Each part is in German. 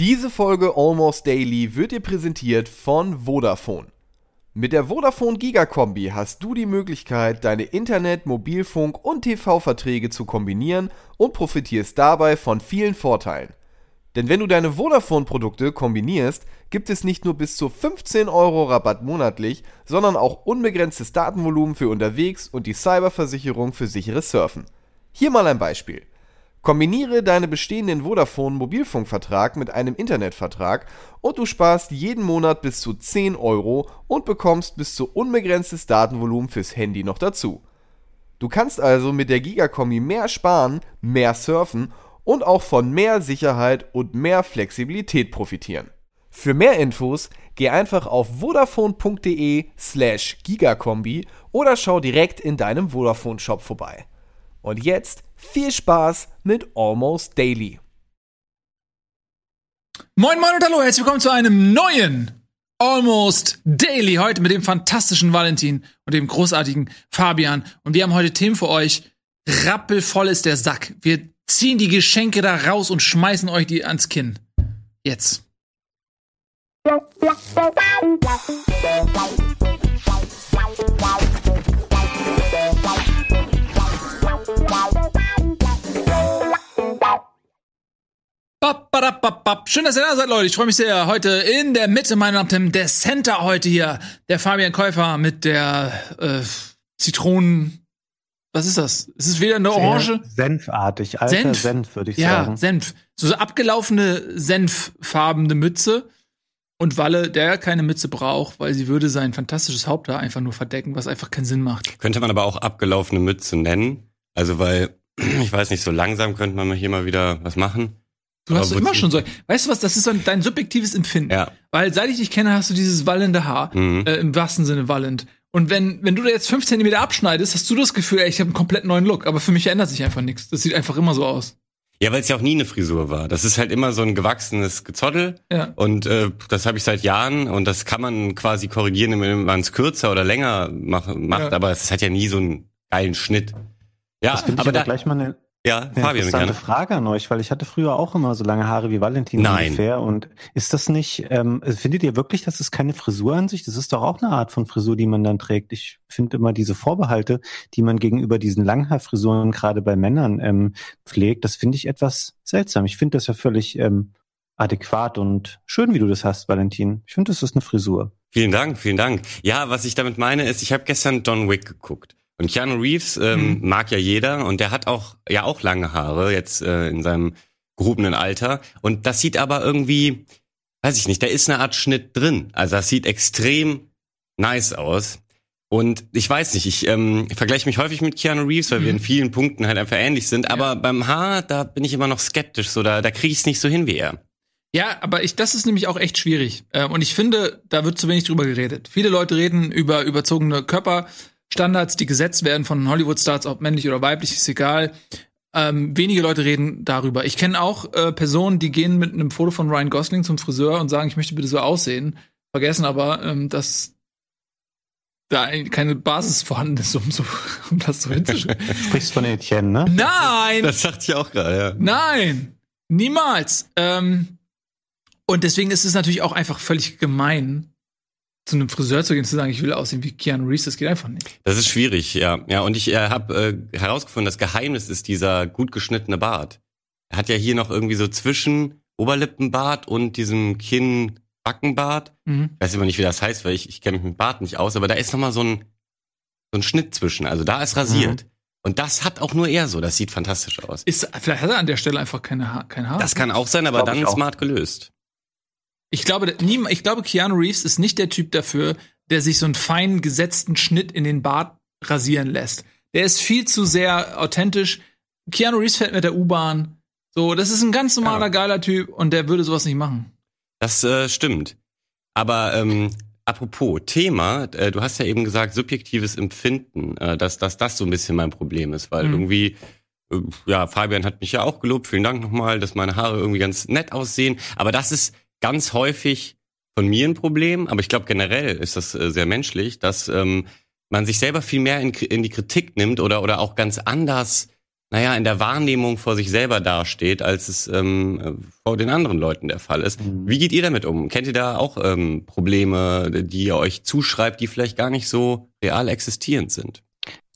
Diese Folge Almost Daily wird dir präsentiert von Vodafone. Mit der Vodafone Giga-Kombi hast du die Möglichkeit, deine Internet-, Mobilfunk- und TV-Verträge zu kombinieren und profitierst dabei von vielen Vorteilen. Denn wenn du deine Vodafone-Produkte kombinierst, gibt es nicht nur bis zu 15 Euro Rabatt monatlich, sondern auch unbegrenztes Datenvolumen für unterwegs und die Cyberversicherung für sicheres Surfen. Hier mal ein Beispiel. Kombiniere deinen bestehenden Vodafone-Mobilfunkvertrag mit einem Internetvertrag und du sparst jeden Monat bis zu 10 Euro und bekommst bis zu unbegrenztes Datenvolumen fürs Handy noch dazu. Du kannst also mit der Gigakombi mehr sparen, mehr surfen und auch von mehr Sicherheit und mehr Flexibilität profitieren. Für mehr Infos geh einfach auf vodafone.de slash gigakombi oder schau direkt in deinem Vodafone-Shop vorbei. Und jetzt viel Spaß mit Almost Daily. Moin Moin und hallo, herzlich willkommen zu einem neuen Almost Daily. Heute mit dem fantastischen Valentin und dem großartigen Fabian. Und wir haben heute Themen für euch. Rappelvoll ist der Sack. Wir ziehen die Geschenke da raus und schmeißen euch die ans Kinn. Jetzt. Schön, dass ihr da seid, Leute. Ich freue mich sehr. Heute in der Mitte, meine Damen und Herren, der Center heute hier. Der Fabian Käufer mit der äh, Zitronen. Was ist das? Ist es wieder eine Orange? Senfartig, alter Senf, Senf würde ich ja, sagen. Ja, Senf. So, so abgelaufene senffarbene Mütze. Und Walle, der keine Mütze braucht, weil sie würde sein fantastisches Haupthaar einfach nur verdecken, was einfach keinen Sinn macht. Könnte man aber auch abgelaufene Mütze nennen. Also, weil, ich weiß nicht, so langsam könnte man hier mal wieder was machen. Du hast immer schon so. Weißt du was, das ist so dein subjektives Empfinden. Ja. Weil seit ich dich kenne, hast du dieses wallende Haar. Mhm. Äh, Im wahrsten Sinne wallend. Und wenn, wenn du da jetzt fünf Zentimeter abschneidest, hast du das Gefühl, ey, ich habe einen komplett neuen Look. Aber für mich ändert sich einfach nichts. Das sieht einfach immer so aus. Ja, weil es ja auch nie eine Frisur war. Das ist halt immer so ein gewachsenes Gezottel. Ja. Und äh, das habe ich seit Jahren und das kann man quasi korrigieren, wenn man es kürzer oder länger mach, macht. Ja. Aber es hat ja nie so einen geilen Schnitt. Ja, Das finde ich aber aber da, gleich mal eine, ja, Fabian interessante gerne. Frage an euch, weil ich hatte früher auch immer so lange Haare wie Valentin Nein. ungefähr. Und ist das nicht, ähm, findet ihr wirklich, das ist keine Frisur an sich? Das ist doch auch eine Art von Frisur, die man dann trägt. Ich finde immer diese Vorbehalte, die man gegenüber diesen Langhaarfrisuren gerade bei Männern ähm, pflegt, das finde ich etwas seltsam. Ich finde das ja völlig ähm, adäquat und schön, wie du das hast, Valentin. Ich finde, das ist eine Frisur. Vielen Dank, vielen Dank. Ja, was ich damit meine ist, ich habe gestern John Wick geguckt. Und Keanu Reeves ähm, Mhm. mag ja jeder und der hat auch ja auch lange Haare jetzt äh, in seinem gehobenen Alter und das sieht aber irgendwie, weiß ich nicht, da ist eine Art Schnitt drin. Also das sieht extrem nice aus. Und ich weiß nicht, ich ähm, vergleiche mich häufig mit Keanu Reeves, weil wir in vielen Punkten halt einfach ähnlich sind. Aber beim Haar, da bin ich immer noch skeptisch. So, da, da kriege ich es nicht so hin wie er. Ja, aber ich, das ist nämlich auch echt schwierig. Äh, und ich finde, da wird zu wenig drüber geredet. Viele Leute reden über überzogene Körperstandards, die gesetzt werden von Hollywood-Stars, ob männlich oder weiblich, ist egal. Ähm, wenige Leute reden darüber. Ich kenne auch äh, Personen, die gehen mit einem Foto von Ryan Gosling zum Friseur und sagen, ich möchte bitte so aussehen. Vergessen aber, ähm, dass da ein- keine Basis vorhanden ist, um, so, um das so hinzuschauen. Du sprichst von Etienne, ne? Nein! Das dachte ich auch gerade, ja. Nein, niemals. Ähm, und deswegen ist es natürlich auch einfach völlig gemein, zu einem Friseur zu gehen und zu sagen, ich will aussehen wie Keanu Reeves. Das geht einfach nicht. Das ist schwierig, ja. Ja, und ich äh, habe äh, herausgefunden, das Geheimnis ist dieser gut geschnittene Bart. Er hat ja hier noch irgendwie so zwischen Oberlippenbart und diesem Kinn-Backenbart. Mhm. Weiß immer nicht, wie das heißt, weil ich, ich kenne mich mit Bart nicht aus, aber da ist noch mal so ein, so ein Schnitt zwischen. Also da ist rasiert. Und das hat auch nur er so. Das sieht fantastisch aus. Ist, vielleicht hat er an der Stelle einfach keine ha kein Haar. Das kann auch sein, aber Glaub dann ich smart gelöst. Ich glaube, ich glaube, Keanu Reeves ist nicht der Typ dafür, der sich so einen fein gesetzten Schnitt in den Bart rasieren lässt. Der ist viel zu sehr authentisch. Keanu Reeves fährt mit der U-Bahn. So, das ist ein ganz normaler, Ja. geiler Typ und der würde sowas nicht machen. Das äh, stimmt. Aber ähm, apropos Thema, äh, du hast ja eben gesagt, subjektives Empfinden, äh, dass, dass das so ein bisschen mein Problem ist, weil Mhm. irgendwie, äh, ja, Fabian hat mich ja auch gelobt, vielen Dank nochmal, dass meine Haare irgendwie ganz nett aussehen. Aber das ist ganz häufig von mir ein Problem, aber ich glaube generell ist das äh, sehr menschlich, dass ähm, man sich selber viel mehr in, in die Kritik nimmt oder, oder auch ganz anders naja, in der Wahrnehmung vor sich selber dasteht, als es ähm, vor den anderen Leuten der Fall ist. Mhm. Wie geht ihr damit um? Kennt ihr da auch ähm, Probleme, die ihr euch zuschreibt, die vielleicht gar nicht so real existierend sind?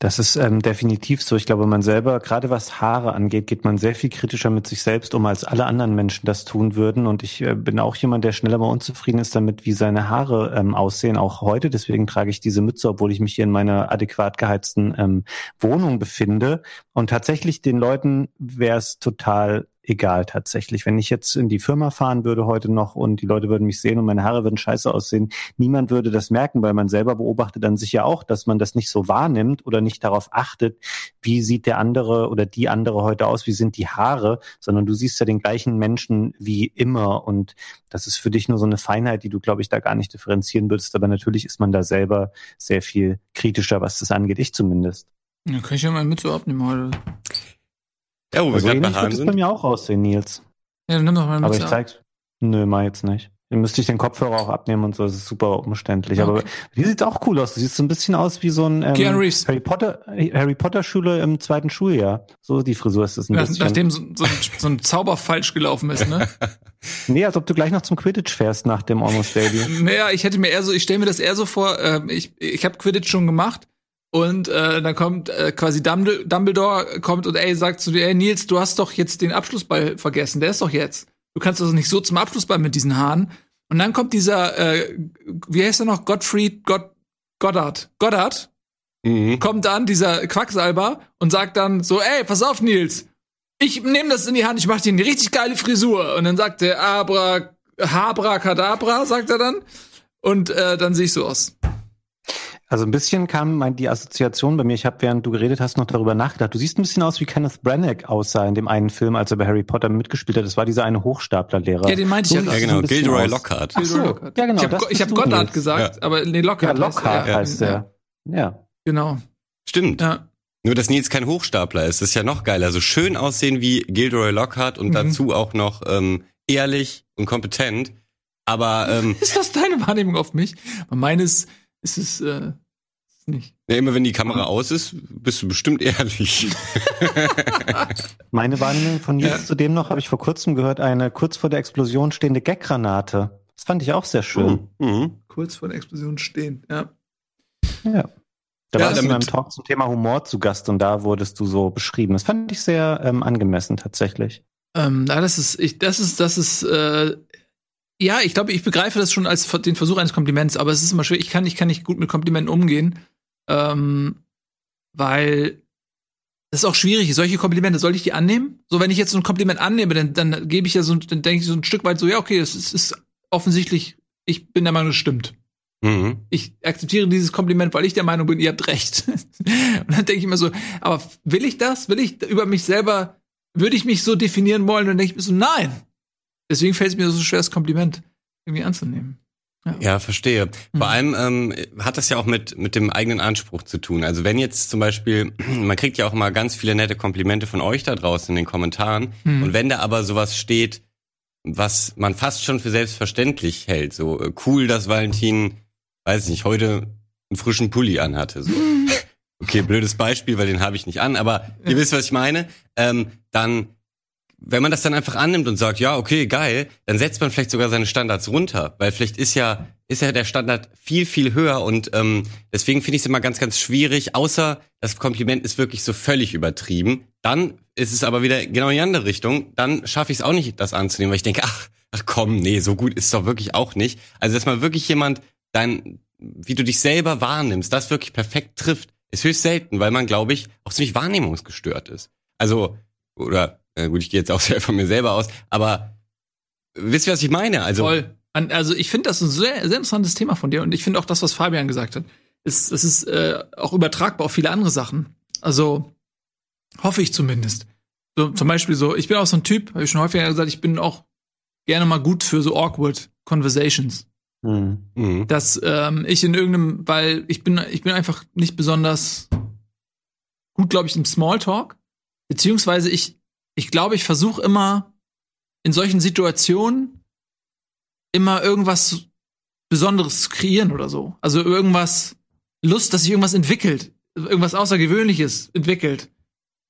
Das ist ähm, definitiv so. Ich glaube, man selber, gerade was Haare angeht, geht man sehr viel kritischer mit sich selbst um, als alle anderen Menschen das tun würden. Und ich äh, bin auch jemand, der schneller mal unzufrieden ist damit, wie seine Haare ähm, aussehen, auch heute. Deswegen trage ich diese Mütze, obwohl ich mich hier in meiner adäquat geheizten ähm, Wohnung befinde. Und tatsächlich den Leuten wäre es total egal tatsächlich. Wenn ich jetzt in die Firma fahren würde heute noch und die Leute würden mich sehen und meine Haare würden scheiße aussehen, niemand würde das merken, weil man selber beobachtet dann sich ja auch, dass man das nicht so wahrnimmt oder nicht darauf achtet, wie sieht der andere oder die andere heute aus, wie sind die Haare, sondern du siehst ja den gleichen Menschen wie immer und das ist für dich nur so eine Feinheit, die du, glaube ich, da gar nicht differenzieren würdest. Aber natürlich ist man da selber sehr viel kritischer, was das angeht. Ich zumindest. Ja, kann ich ja mal mit so abnehmen heute. Ja, wo wir Also gerade bei ähnlich Haaren wird es bei sind. mir auch aussehen, Nils. Ja, dann nimm doch mal Aber mit ich zeig's. Nö, mal jetzt nicht. Dann müsste ich den Kopfhörer auch abnehmen und so. Das ist super umständlich. Aber Okay. die sieht auch cool aus. Du siehst so ein bisschen aus wie so ein ähm. Harry Potter, Harry Potter Schule im zweiten Schuljahr. So die Frisur ist es ein Nach, bisschen. nachdem so, so, ein, so ein Zauber falsch gelaufen ist, ne? nee, als ob du gleich noch zum Quidditch fährst nach dem Almost Daily. naja, ich hätte mir eher so, ich stelle mir das eher so vor, äh, ich, ich habe Quidditch schon gemacht und äh, dann kommt äh, quasi Dumbledore, kommt und ey, sagt zu dir, ey Nils, du hast doch jetzt den Abschlussball vergessen, der ist doch jetzt. Du kannst also nicht so zum Abschlussball mit diesen Haaren. Und dann kommt dieser, äh, wie heißt er noch, Gottfried Gott, Goddard, Goddard, Mhm. kommt dann dieser Quacksalber und sagt dann so, ey, pass auf, Nils, ich nehme das in die Hand, ich mache dir eine richtig geile Frisur. Und dann sagt er Abra, Habra, Kadabra, sagt er dann. Und äh, dann sehe ich so aus. Also ein bisschen kam mein, die Assoziation bei mir. Ich habe, während du geredet hast, noch darüber nachgedacht. Du siehst ein bisschen aus, wie Kenneth Branagh aussah in dem einen Film, als er bei Harry Potter mitgespielt hat. Das war dieser eine Hochstaplerlehrer. Ja, den meinte ich ja Ja, genau. Gilderoy. Lockhart. Ach so, ja, genau, Ich habe hab Goddard gesagt, aber nee, Lockhart. Ja, heißt Lockhart er. heißt ja, der. Ja. Genau. Stimmt. Ja. Nur, dass Nils kein Hochstapler ist, das ist ja noch geiler. So schön aussehen wie Gilderoy Lockhart und Mhm. dazu auch noch ähm, ehrlich und kompetent. Aber ähm, Ist das deine Wahrnehmung auf mich? Meines ist es äh, nicht. ja, immer wenn die Kamera aus ist, bist du bestimmt ehrlich. Meine Wahrnehmung von Nils Ja. zudem noch habe ich vor kurzem gehört, eine kurz vor der Explosion stehende Gaggranate. Das fand ich auch sehr schön. Mhm. Kurz vor der Explosion stehen. Ja. Ja. Da Ja, warst du in einem Talk zum Thema Humor zu Gast und da wurdest du so beschrieben. Das fand ich sehr ähm, angemessen tatsächlich. Ähm, na, das ist, ich, das ist, das ist, äh, ja, ich glaube, ich begreife das schon als den Versuch eines Kompliments, aber es ist immer schwer. Ich kann, ich kann nicht gut mit Komplimenten umgehen, ähm, weil das ist auch schwierig. Solche Komplimente, soll ich die annehmen? So, wenn ich jetzt so ein Kompliment annehme, dann, dann gebe ich ja so, dann denke ich so ein Stück weit so, ja, okay, das ist, ist offensichtlich, ich bin der Meinung, es stimmt. Mhm. Ich akzeptiere dieses Kompliment, weil ich der Meinung bin, ihr habt recht. Und dann denke ich mir so, aber will ich das? Will ich über mich selber, würde ich mich so definieren wollen? Und dann denke ich mir so, nein. Deswegen fällt es mir so schwer, das Kompliment irgendwie anzunehmen. Ja, verstehe. Mhm. Vor allem ähm, hat das ja auch mit, mit dem eigenen Anspruch zu tun. Also wenn jetzt zum Beispiel, man kriegt ja auch immer ganz viele nette Komplimente von euch da draußen in den Kommentaren. Mhm. Und wenn da aber sowas steht, was man fast schon für selbstverständlich hält, so äh, cool, dass Valentin, weiß ich nicht, heute einen frischen Pulli anhatte. So. Okay, blödes Beispiel, weil den habe ich nicht an, aber ihr wisst, was ich meine. Ähm, dann, wenn man das dann einfach annimmt und sagt, ja, okay, geil, dann setzt man vielleicht sogar seine Standards runter, weil vielleicht ist ja ist ja der Standard viel viel höher und ähm, deswegen finde ich es immer ganz ganz schwierig. Außer das Kompliment ist wirklich so völlig übertrieben, dann ist es aber wieder genau in die andere Richtung. Dann schaffe ich es auch nicht, das anzunehmen, weil ich denke, ach, ach komm, nee, so gut ist es doch wirklich auch nicht. Also dass mal wirklich jemand dein, wie du dich selber wahrnimmst, das wirklich perfekt trifft, ist höchst selten, weil man, glaube ich, auch ziemlich wahrnehmungsgestört ist. Also, oder, äh, gut, ich gehe jetzt auch sehr von mir selber aus, aber wisst ihr, was ich meine? Also, Voll. An- Also ich finde das ein sehr, sehr interessantes Thema von dir und ich finde auch das, was Fabian gesagt hat, ist, es ist äh, auch übertragbar auf viele andere Sachen. Also hoffe ich zumindest. So zum Beispiel so, ich bin auch so ein Typ, habe ich schon häufiger gesagt, ich bin auch gerne mal gut für so awkward Conversations. Hm. mhm. dass ähm, ich in irgendeinem, weil ich bin, ich bin einfach nicht besonders gut, glaube ich, im Smalltalk. Beziehungsweise ich, ich glaube, ich versuche immer in solchen Situationen immer irgendwas Besonderes zu kreieren oder so. Also irgendwas Lust, dass sich irgendwas entwickelt, irgendwas Außergewöhnliches entwickelt.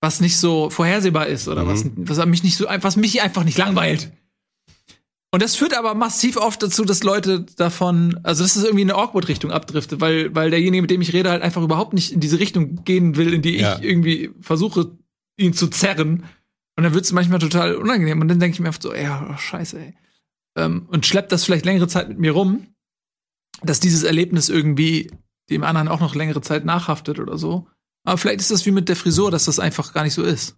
was nicht so vorhersehbar ist oder Mhm. was, was mich nicht so, was mich einfach nicht langweilt. Und das führt aber massiv oft dazu, dass Leute davon, also dass es irgendwie in eine Awkward-Richtung abdriftet, weil, weil derjenige, mit dem ich rede, halt einfach überhaupt nicht in diese Richtung gehen will, in die Ja. ich irgendwie versuche, ihn zu zerren. Und dann wird es manchmal total unangenehm. Und dann denke ich mir oft so, ja, oh, scheiße, ey. Ähm, und schleppt das vielleicht längere Zeit mit mir rum, dass dieses Erlebnis irgendwie dem anderen auch noch längere Zeit nachhaftet oder so. Aber vielleicht ist das wie mit der Frisur, dass das einfach gar nicht so ist.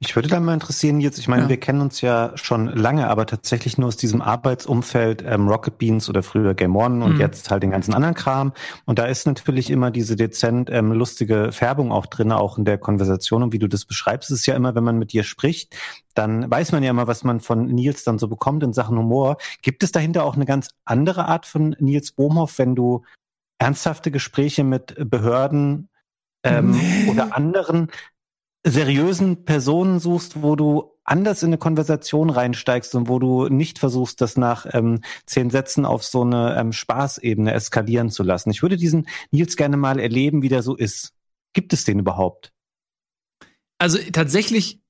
Ich würde da mal interessieren, jetzt, ich meine, Ja. wir kennen uns ja schon lange, aber tatsächlich nur aus diesem Arbeitsumfeld ähm, Rocket Beans oder früher Game One und Mhm. jetzt halt den ganzen anderen Kram. Und da ist natürlich immer diese dezent ähm, lustige Färbung auch drin, auch in der Konversation. Und wie du das beschreibst, ist ja immer, wenn man mit dir spricht, dann weiß man ja immer, was man von Nils dann so bekommt in Sachen Humor. Gibt es dahinter auch eine ganz andere Art von Nils Bohmhoff, wenn du ernsthafte Gespräche mit Behörden ähm, Nee. oder anderen seriösen Personen suchst, wo du anders in eine Konversation reinsteigst und wo du nicht versuchst, das nach ähm, zehn Sätzen auf so eine ähm, Spaßebene eskalieren zu lassen. Ich würde diesen Nils gerne mal erleben, wie der so ist. Gibt es den überhaupt? Also tatsächlich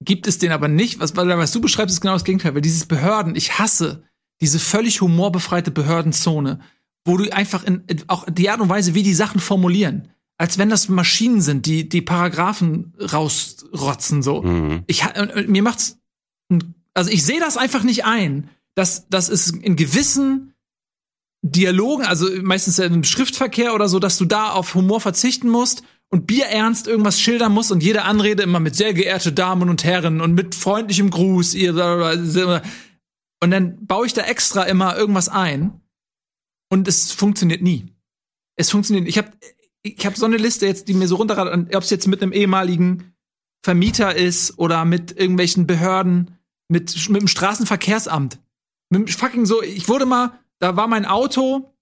gibt es den aber nicht. Was, was du beschreibst, ist genau das Gegenteil. Weil dieses Behörden, ich hasse diese völlig humorbefreite Behördenzone, wo du einfach in, in auch die Art und Weise, wie die Sachen formulieren, als wenn das Maschinen sind, die die Paragraphen rausrotzen so. Mhm. Ich und- und mir macht's also ich sehe das einfach nicht ein, dass dass es in gewissen Dialogen, also meistens im Schriftverkehr oder so, dass du da auf Humor verzichten musst und bierernst irgendwas schildern musst und jede Anrede immer mit sehr geehrte Damen und Herren und mit freundlichem Gruß ihr und dann baue ich da extra immer irgendwas ein und es funktioniert nie. Es funktioniert. Ich habe ich habe so eine Liste jetzt, die mir so runterradet, ob es jetzt mit einem ehemaligen Vermieter ist oder mit irgendwelchen Behörden, mit, mit dem Straßenverkehrsamt. Mit dem fucking so, ich wurde mal, da war mein Auto,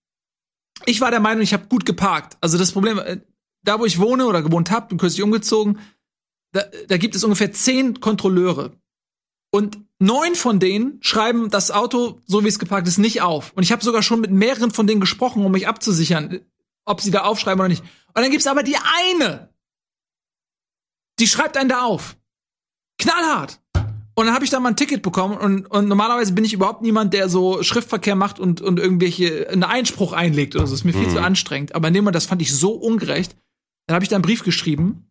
ich war der Meinung, ich habe gut geparkt. Also das Problem, äh, da wo ich wohne oder gewohnt habe, bin kürzlich umgezogen, da, da gibt es ungefähr zehn Kontrolleure. Und neun von denen schreiben das Auto, so wie es geparkt ist, nicht auf. Und ich habe sogar schon mit mehreren von denen gesprochen, um mich abzusichern, ob sie da aufschreiben oder nicht. Und dann gibt's aber die eine, die schreibt einen da auf. Knallhart. Und dann habe ich da mal ein Ticket bekommen und, und normalerweise bin ich überhaupt niemand, der so Schriftverkehr macht und, und irgendwelche einen Einspruch einlegt oder so. Das ist mir viel Mhm. zu anstrengend. Aber in dem Moment, das fand ich so ungerecht. Dann habe ich da einen Brief geschrieben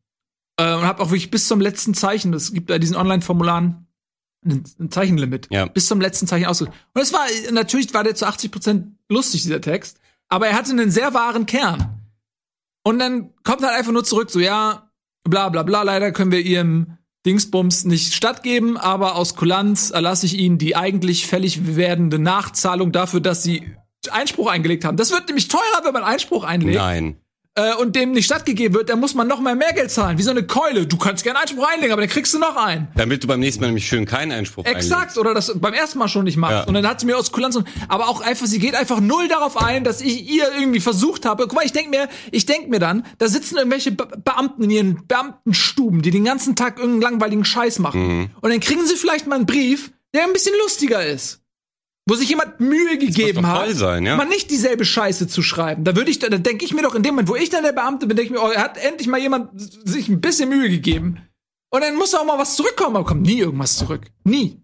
äh, und habe auch wirklich bis zum letzten Zeichen, das gibt bei diesen Online-Formularen ein, Zeichenlimit, Ja. bis zum letzten Zeichen ausgedrückt. Und es war, natürlich war der zu 80 Prozent lustig, dieser Text, aber er hatte einen sehr wahren Kern. Und dann kommt halt einfach nur zurück, so, ja, bla bla bla, leider können wir ihrem Dingsbums nicht stattgeben, aber aus Kulanz erlasse ich ihnen die eigentlich fällig werdende Nachzahlung dafür, dass sie Einspruch eingelegt haben. Das wird nämlich teurer, wenn man Einspruch einlegt Nein. Äh, und dem nicht stattgegeben wird, dann muss man noch mal mehr Geld zahlen. Wie so eine Keule. Du kannst gerne Einspruch einlegen, aber dann kriegst du noch einen. Damit du beim nächsten Mal nämlich schön keinen Einspruch Exakt, oder das beim ersten Mal schon nicht machst. Ja. Und dann hat sie mir aus Kulanz und, aber auch einfach, sie geht einfach null darauf ein, dass ich ihr irgendwie versucht habe. Guck mal, ich denk mir, ich denk mir dann, da sitzen irgendwelche Be Beamten in ihren Beamtenstuben, die den ganzen Tag irgendeinen langweiligen Scheiß machen. Mhm. Und dann kriegen sie vielleicht mal einen Brief, der ein bisschen lustiger ist. Wo sich jemand Mühe gegeben hat, sein, ja. mal nicht dieselbe Scheiße zu schreiben. Da würde ich, da denke ich mir doch in dem Moment, wo ich dann der Beamte bin, denke ich mir, oh, er hat endlich mal jemand sich ein bisschen Mühe gegeben. Und dann muss auch mal was zurückkommen, aber kommt nie irgendwas zurück. Nie.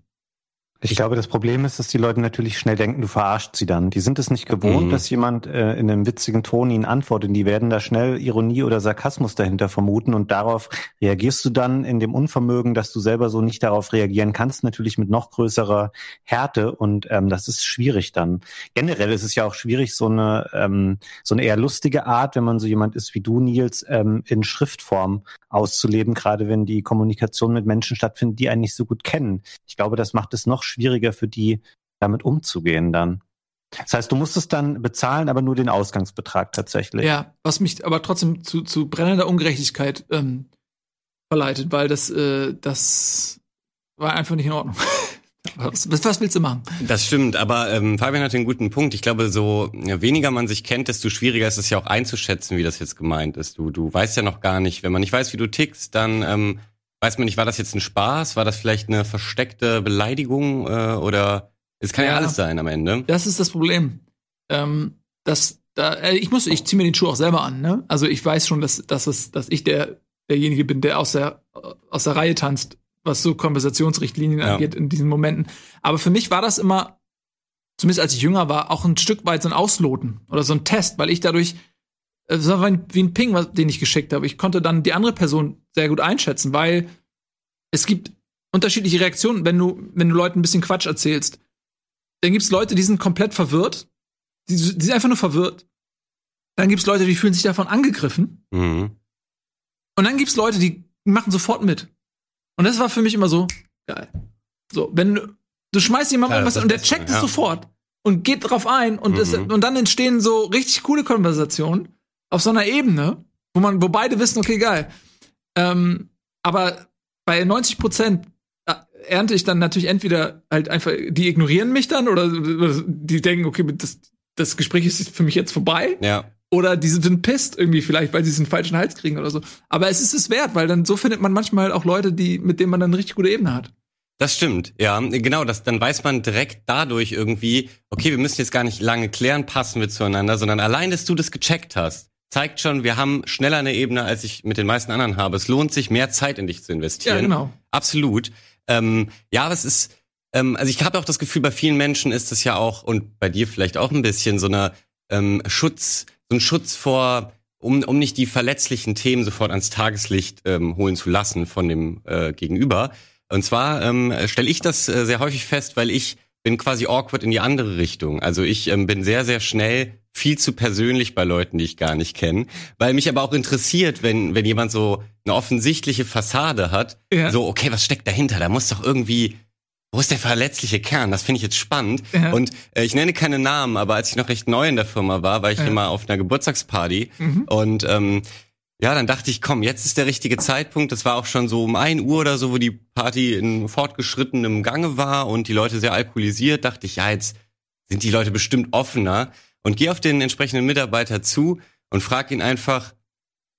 Ich glaube, das Problem ist, dass die Leute natürlich schnell denken, du verarscht sie dann. Die sind es nicht gewohnt, Mhm. dass jemand äh, in einem witzigen Ton ihnen antwortet. Die werden da schnell Ironie oder Sarkasmus dahinter vermuten und darauf reagierst du dann in dem Unvermögen, dass du selber so nicht darauf reagieren kannst, natürlich mit noch größerer Härte und ähm, das ist schwierig dann. Generell ist es ja auch schwierig, so eine ähm, so eine eher lustige Art, wenn man so jemand ist wie du, Nils, ähm, in Schriftform auszuleben, gerade wenn die Kommunikation mit Menschen stattfindet, die einen nicht so gut kennen. Ich glaube, das macht es noch schwieriger für die, damit umzugehen dann. Das heißt, du musst es dann bezahlen, aber nur den Ausgangsbetrag tatsächlich. Ja, was mich aber trotzdem zu, zu brennender Ungerechtigkeit ähm, verleitet, weil das, äh, das war einfach nicht in Ordnung. was, was willst du machen? Das stimmt, aber ähm, Fabian hat einen guten Punkt. Ich glaube, so ja, weniger man sich kennt, desto schwieriger ist es ja auch einzuschätzen, wie das jetzt gemeint ist. Du, du weißt ja noch gar nicht, wenn man nicht weiß, wie du tickst, dann ähm, weiß man nicht, war das jetzt ein Spaß, war das vielleicht eine versteckte Beleidigung äh, oder es kann ja. Ja. alles sein am Ende. Das ist das Problem. Ähm, dass da, äh, ich muss, ich ziehe mir den Schuh auch selber an. Ne? Also ich weiß schon, dass, dass es, dass ich der derjenige bin, der aus der, aus der Reihe tanzt, was so Konversationsrichtlinien Ja. angeht in diesen Momenten. Aber für mich war das immer, zumindest als ich jünger war, auch ein Stück weit so ein Ausloten oder so ein Test, weil ich dadurch, äh, das war wie ein- Ping, was, den ich geschickt habe. Ich konnte dann die andere Person sehr gut einschätzen, weil es gibt unterschiedliche Reaktionen, wenn du, wenn du Leuten ein bisschen Quatsch erzählst. Dann gibt's Leute, die sind komplett verwirrt. Die, die sind einfach nur verwirrt. Dann gibt's Leute, die fühlen sich davon angegriffen. Mhm. Und dann gibt's Leute, die machen sofort mit. Und das war für mich immer so geil. So, wenn du, du schmeißt jemandem Ja, ist und der checkt es ja. sofort und geht drauf ein und, es, Mhm. und dann entstehen so richtig coole Konversationen auf so einer Ebene, wo man, wo beide wissen, okay, geil. Ähm, aber bei 90 Prozent ernte ich dann natürlich entweder halt einfach, die ignorieren mich dann oder, die denken, okay, das, das Gespräch ist für mich jetzt vorbei Ja. oder die sind pisst irgendwie vielleicht, weil sie den falschen Hals kriegen oder so. Aber es ist es wert, weil dann so findet man manchmal auch Leute, die, mit denen man dann eine richtig gute Ebene hat. Das stimmt, ja, genau, das, dann weiß man direkt dadurch irgendwie, okay, wir müssen jetzt gar nicht lange klären, passen wir zueinander, sondern allein, dass du das gecheckt hast, zeigt schon, wir haben schneller eine Ebene, als ich mit den meisten anderen habe. Es lohnt sich, mehr Zeit in dich zu investieren. Ja, genau. Absolut. Ähm, ja, aber es ist, ähm, also ich habe auch das Gefühl, bei vielen Menschen ist es ja auch, und bei dir vielleicht auch ein bisschen, so eine ähm, Schutz, so ein Schutz vor, um, um nicht die verletzlichen Themen sofort ans Tageslicht ähm, holen zu lassen von dem äh, Gegenüber. Und zwar ähm, stelle ich das äh, sehr häufig fest, weil ich bin quasi awkward in die andere Richtung. Also ich ähm, bin sehr, sehr schnell viel zu persönlich bei Leuten, die ich gar nicht kenne, weil mich aber auch interessiert, wenn, wenn jemand so eine offensichtliche Fassade hat, Ja. so, okay, was steckt dahinter? Da muss doch irgendwie, wo ist der verletzliche Kern? Das finde ich jetzt spannend. Ja. Und äh, ich nenne keine Namen, aber als ich noch recht neu in der Firma war, war ich Ja. immer auf einer Geburtstagsparty Mhm. und ähm, ja, dann dachte ich, komm, jetzt ist der richtige Zeitpunkt. Das war auch schon so um ein Uhr oder so, wo die Party in fortgeschrittenem Gange war und die Leute sehr alkoholisiert. Dachte ich, ja, jetzt sind die Leute bestimmt offener und gehe auf den entsprechenden Mitarbeiter zu und frag ihn einfach,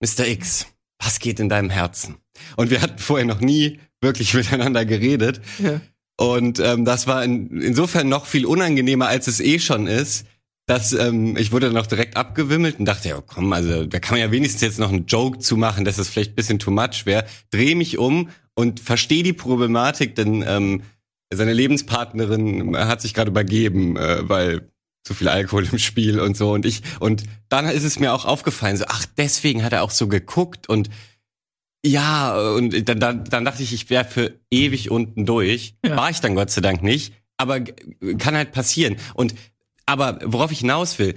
Mr. X, was geht in deinem Herzen? Und wir hatten vorher noch nie wirklich miteinander geredet. Ja. Und ähm, das war in, insofern noch viel unangenehmer, als es eh schon ist. Dass ähm, ich wurde noch direkt abgewimmelt und dachte, ja komm, also da kann man ja wenigstens jetzt noch einen Joke zu machen, dass es vielleicht ein bisschen too much wäre. Dreh mich um und verstehe die Problematik, denn ähm, seine Lebenspartnerin hat sich gerade übergeben, äh, weil zu viel Alkohol im Spiel und so. Und ich, und dann ist es mir auch aufgefallen, so, ach, deswegen hat er auch so geguckt und ja, und dann, dann, dann dachte ich, ich wäre für ewig unten durch. Ja. War ich dann Gott sei Dank nicht. Aber kann halt passieren. Und aber worauf ich hinaus will,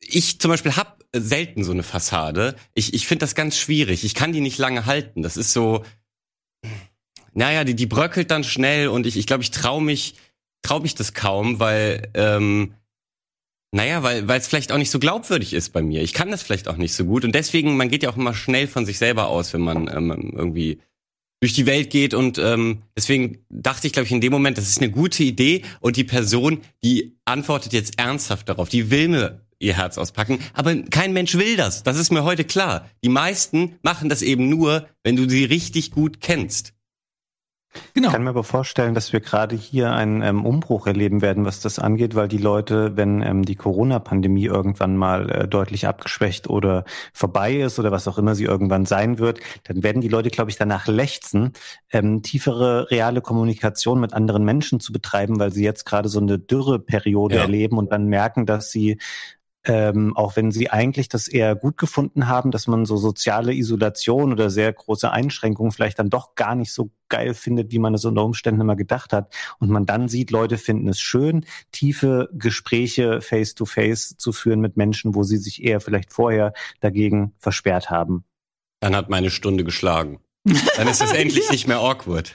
ich zum Beispiel habe selten so eine Fassade. Ich, ich finde das ganz schwierig. Ich kann die nicht lange halten. Das ist so, naja, die, die bröckelt dann schnell und ich, ich glaube, ich traue mich, trau mich das kaum, weil, ähm, naja, weil weil es vielleicht auch nicht so glaubwürdig ist bei mir. Ich kann das vielleicht auch nicht so gut und deswegen, man geht ja auch immer schnell von sich selber aus, wenn man ähm, irgendwie durch die Welt geht und ähm, deswegen dachte ich, glaube ich, in dem Moment, das ist eine gute Idee und die Person, die antwortet jetzt ernsthaft darauf, die will mir ihr Herz auspacken, aber kein Mensch will das. Das ist mir heute klar. Die meisten machen das eben nur, wenn du sie richtig gut kennst. Genau. Ich kann mir aber vorstellen, dass wir gerade hier einen ähm, Umbruch erleben werden, was das angeht, weil die Leute, wenn ähm, die Corona-Pandemie irgendwann mal äh, deutlich abgeschwächt oder vorbei ist oder was auch immer sie irgendwann sein wird, dann werden die Leute, glaube ich, danach lechzen, ähm, tiefere reale Kommunikation mit anderen Menschen zu betreiben, weil sie jetzt gerade so eine Dürreperiode Ja. erleben und dann merken, dass sie ähm, auch wenn sie eigentlich das eher gut gefunden haben, dass man so soziale Isolation oder sehr große Einschränkungen vielleicht dann doch gar nicht so geil findet, wie man es unter Umständen immer gedacht hat. Und man dann sieht, Leute finden es schön, tiefe Gespräche face-to-face zu führen mit Menschen, wo sie sich eher vielleicht vorher dagegen versperrt haben. Dann hat meine Stunde geschlagen. Dann ist das endlich nicht mehr awkward.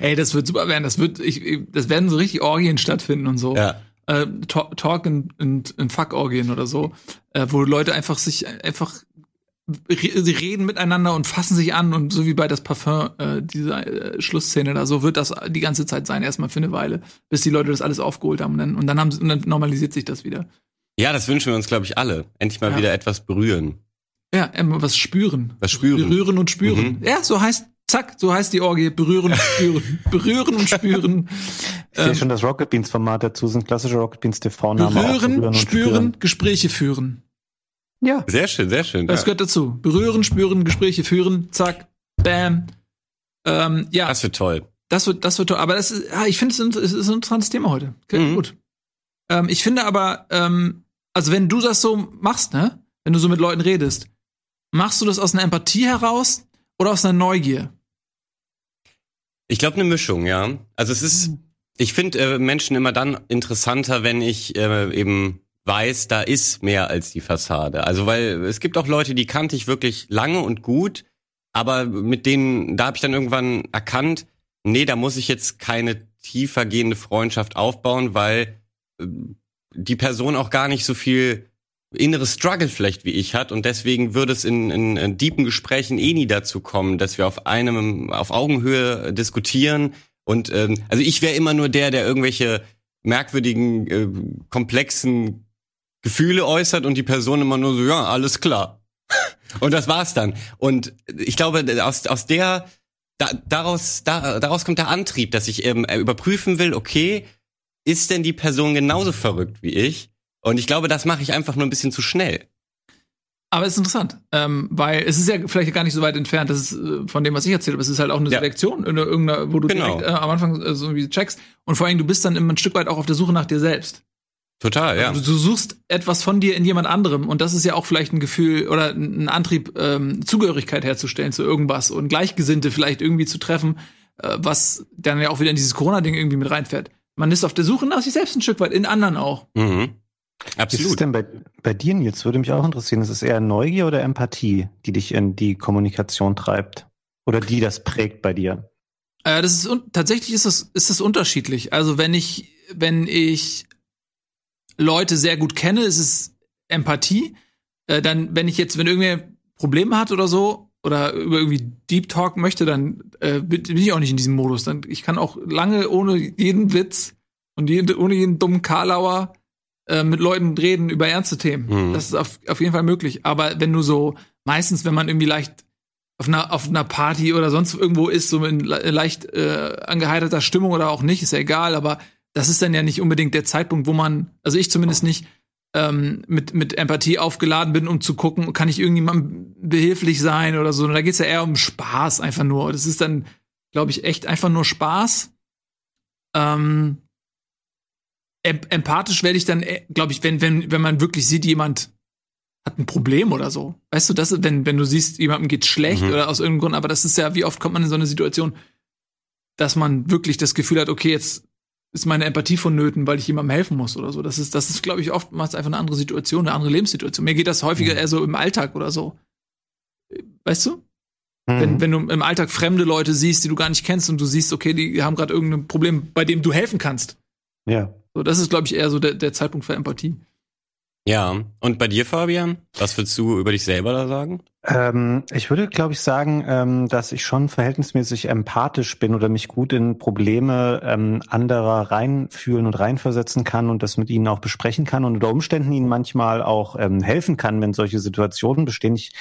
Ey, das wird super werden. Das wird, ich, ich- das werden so richtig Orgien stattfinden und so. Ja. Äh, Talk Talk in, in, in Fuck-Orgien oder so, äh, wo Leute einfach sich einfach sie reden miteinander und fassen sich an und so wie bei das Parfum, äh, diese äh, Schlussszene da, so wird das die ganze Zeit sein, erstmal für eine Weile, bis die Leute das alles aufgeholt haben und dann, und dann haben sie, und dann normalisiert sich das wieder. Ja, das wünschen wir uns, glaube ich, alle. Endlich mal Ja. wieder etwas berühren. Ja, immer was spüren. Was spüren. Berühren und spüren. Mhm. Ja, so heißt, zack, so heißt die Orgie. Berühren und spüren. Berühren und spüren. Ich sehe Ähm, schon das Rocket Beans Format dazu, sind klassische Rocket Beans TV-Namen. auch berühren, und spüren, Gespräche führen. Ja. Sehr schön, sehr schön. Das ja. gehört dazu. Berühren, spüren, Gespräche führen, zack, bam. Ähm, ja. Das wird toll. Das wird, das wird toll. Aber das ist, ja, ich finde, es ist, ist ein interessantes Thema heute. Okay, mhm. gut. Ähm, ich finde aber, ähm, also wenn du das so machst, ne, wenn du so mit Leuten redest, machst du das aus einer Empathie heraus oder aus einer Neugier? Ich glaube eine Mischung, ja. Also es ist, mhm. Ich finde äh, Menschen immer dann interessanter, wenn ich äh, eben weiß, da ist mehr als die Fassade. Also weil es gibt auch Leute, die kannte ich wirklich lange und gut, aber mit denen, da habe ich dann irgendwann erkannt, nee, da muss ich jetzt keine tiefer gehende Freundschaft aufbauen, weil äh, die Person auch gar nicht so viel inneres Struggle vielleicht wie ich hat und deswegen würde es in, in, in deepen Gesprächen eh nie dazu kommen, dass wir auf einem auf Augenhöhe diskutieren und ähm, also ich wäre immer nur der, der irgendwelche merkwürdigen äh, komplexen Gefühle äußert und die Person immer nur so ja alles klar. Und das war's dann. Und ich glaube aus aus der da, daraus da, daraus kommt der Antrieb, dass ich ähm, überprüfen will, okay ist denn die Person genauso verrückt wie ich? Und ich glaube, das mache ich einfach nur ein bisschen zu schnell. Aber es ist interessant, ähm, weil es ist ja vielleicht gar nicht so weit entfernt, das ist äh, von dem, was ich erzähle, aber es ist halt auch eine ja. Selektion, in irgendeiner, wo du genau. direkt äh, am Anfang äh, so wie checkst. Und vor allem, du bist dann immer ein Stück weit auch auf der Suche nach dir selbst. Total, ja. Also, du suchst etwas von dir in jemand anderem und das ist ja auch vielleicht ein Gefühl oder ein Antrieb, ähm, Zugehörigkeit herzustellen zu irgendwas und Gleichgesinnte vielleicht irgendwie zu treffen, äh, was dann ja auch wieder in dieses Corona-Ding irgendwie mit reinfährt. Man ist auf der Suche nach sich selbst ein Stück weit, in anderen auch. Mhm. Absolut. Wie ist es denn bei, bei dir, Nils? Würde mich auch interessieren. Ist es eher Neugier oder Empathie, die dich in die Kommunikation treibt? Oder die das prägt bei dir? Äh, das ist tatsächlich ist das, ist das unterschiedlich. Also wenn ich, wenn ich Leute sehr gut kenne, ist es Empathie. Äh, dann, wenn ich jetzt, wenn irgendwer Probleme hat oder so, oder über irgendwie Deep Talk möchte, dann äh, bin ich auch nicht in diesem Modus. Dann, ich kann auch lange ohne jeden Witz und jeden, ohne jeden dummen Karlauer äh, mit Leuten reden über ernste Themen. Mhm. Das ist auf, auf jeden Fall möglich. Aber wenn du so, meistens, wenn man irgendwie leicht auf einer, auf einer Party oder sonst irgendwo ist, so in leicht äh, angeheiterter Stimmung oder auch nicht, ist ja egal, aber das ist dann ja nicht unbedingt der Zeitpunkt, wo man, also ich zumindest nicht, ähm, mit, mit Empathie aufgeladen bin, um zu gucken, kann ich irgendjemandem behilflich sein oder so. Und da geht's ja eher um Spaß einfach nur. Das ist dann, glaube ich, echt einfach nur Spaß. Ähm, empathisch werde ich dann, äh, glaube ich, wenn, wenn, wenn man wirklich sieht, jemand hat ein Problem oder so. Weißt du, das, wenn, wenn du siehst, jemandem geht's schlecht mhm. oder aus irgendeinem Grund, aber das ist ja, wie oft kommt man in so eine Situation, dass man wirklich das Gefühl hat, okay, jetzt ist meine Empathie vonnöten, weil ich jemandem helfen muss oder so. Das ist, das ist, glaube ich, oftmals einfach eine andere Situation, eine andere Lebenssituation. Mir geht das häufiger mhm. eher so im Alltag oder so. Weißt du? Mhm. Wenn, wenn du im Alltag fremde Leute siehst, die du gar nicht kennst und du siehst, okay, die haben gerade irgendein Problem, bei dem du helfen kannst. Ja. So, das ist, glaube ich, eher so der, der Zeitpunkt für Empathie. Ja, und bei dir, Fabian? Was würdest du über dich selber da sagen? Ähm, ich würde, glaube ich, sagen, ähm, dass ich schon verhältnismäßig empathisch bin oder mich gut in Probleme ähm, anderer reinfühlen und reinversetzen kann und das mit ihnen auch besprechen kann und unter Umständen ihnen manchmal auch ähm, helfen kann, wenn solche Situationen bestehen. Ich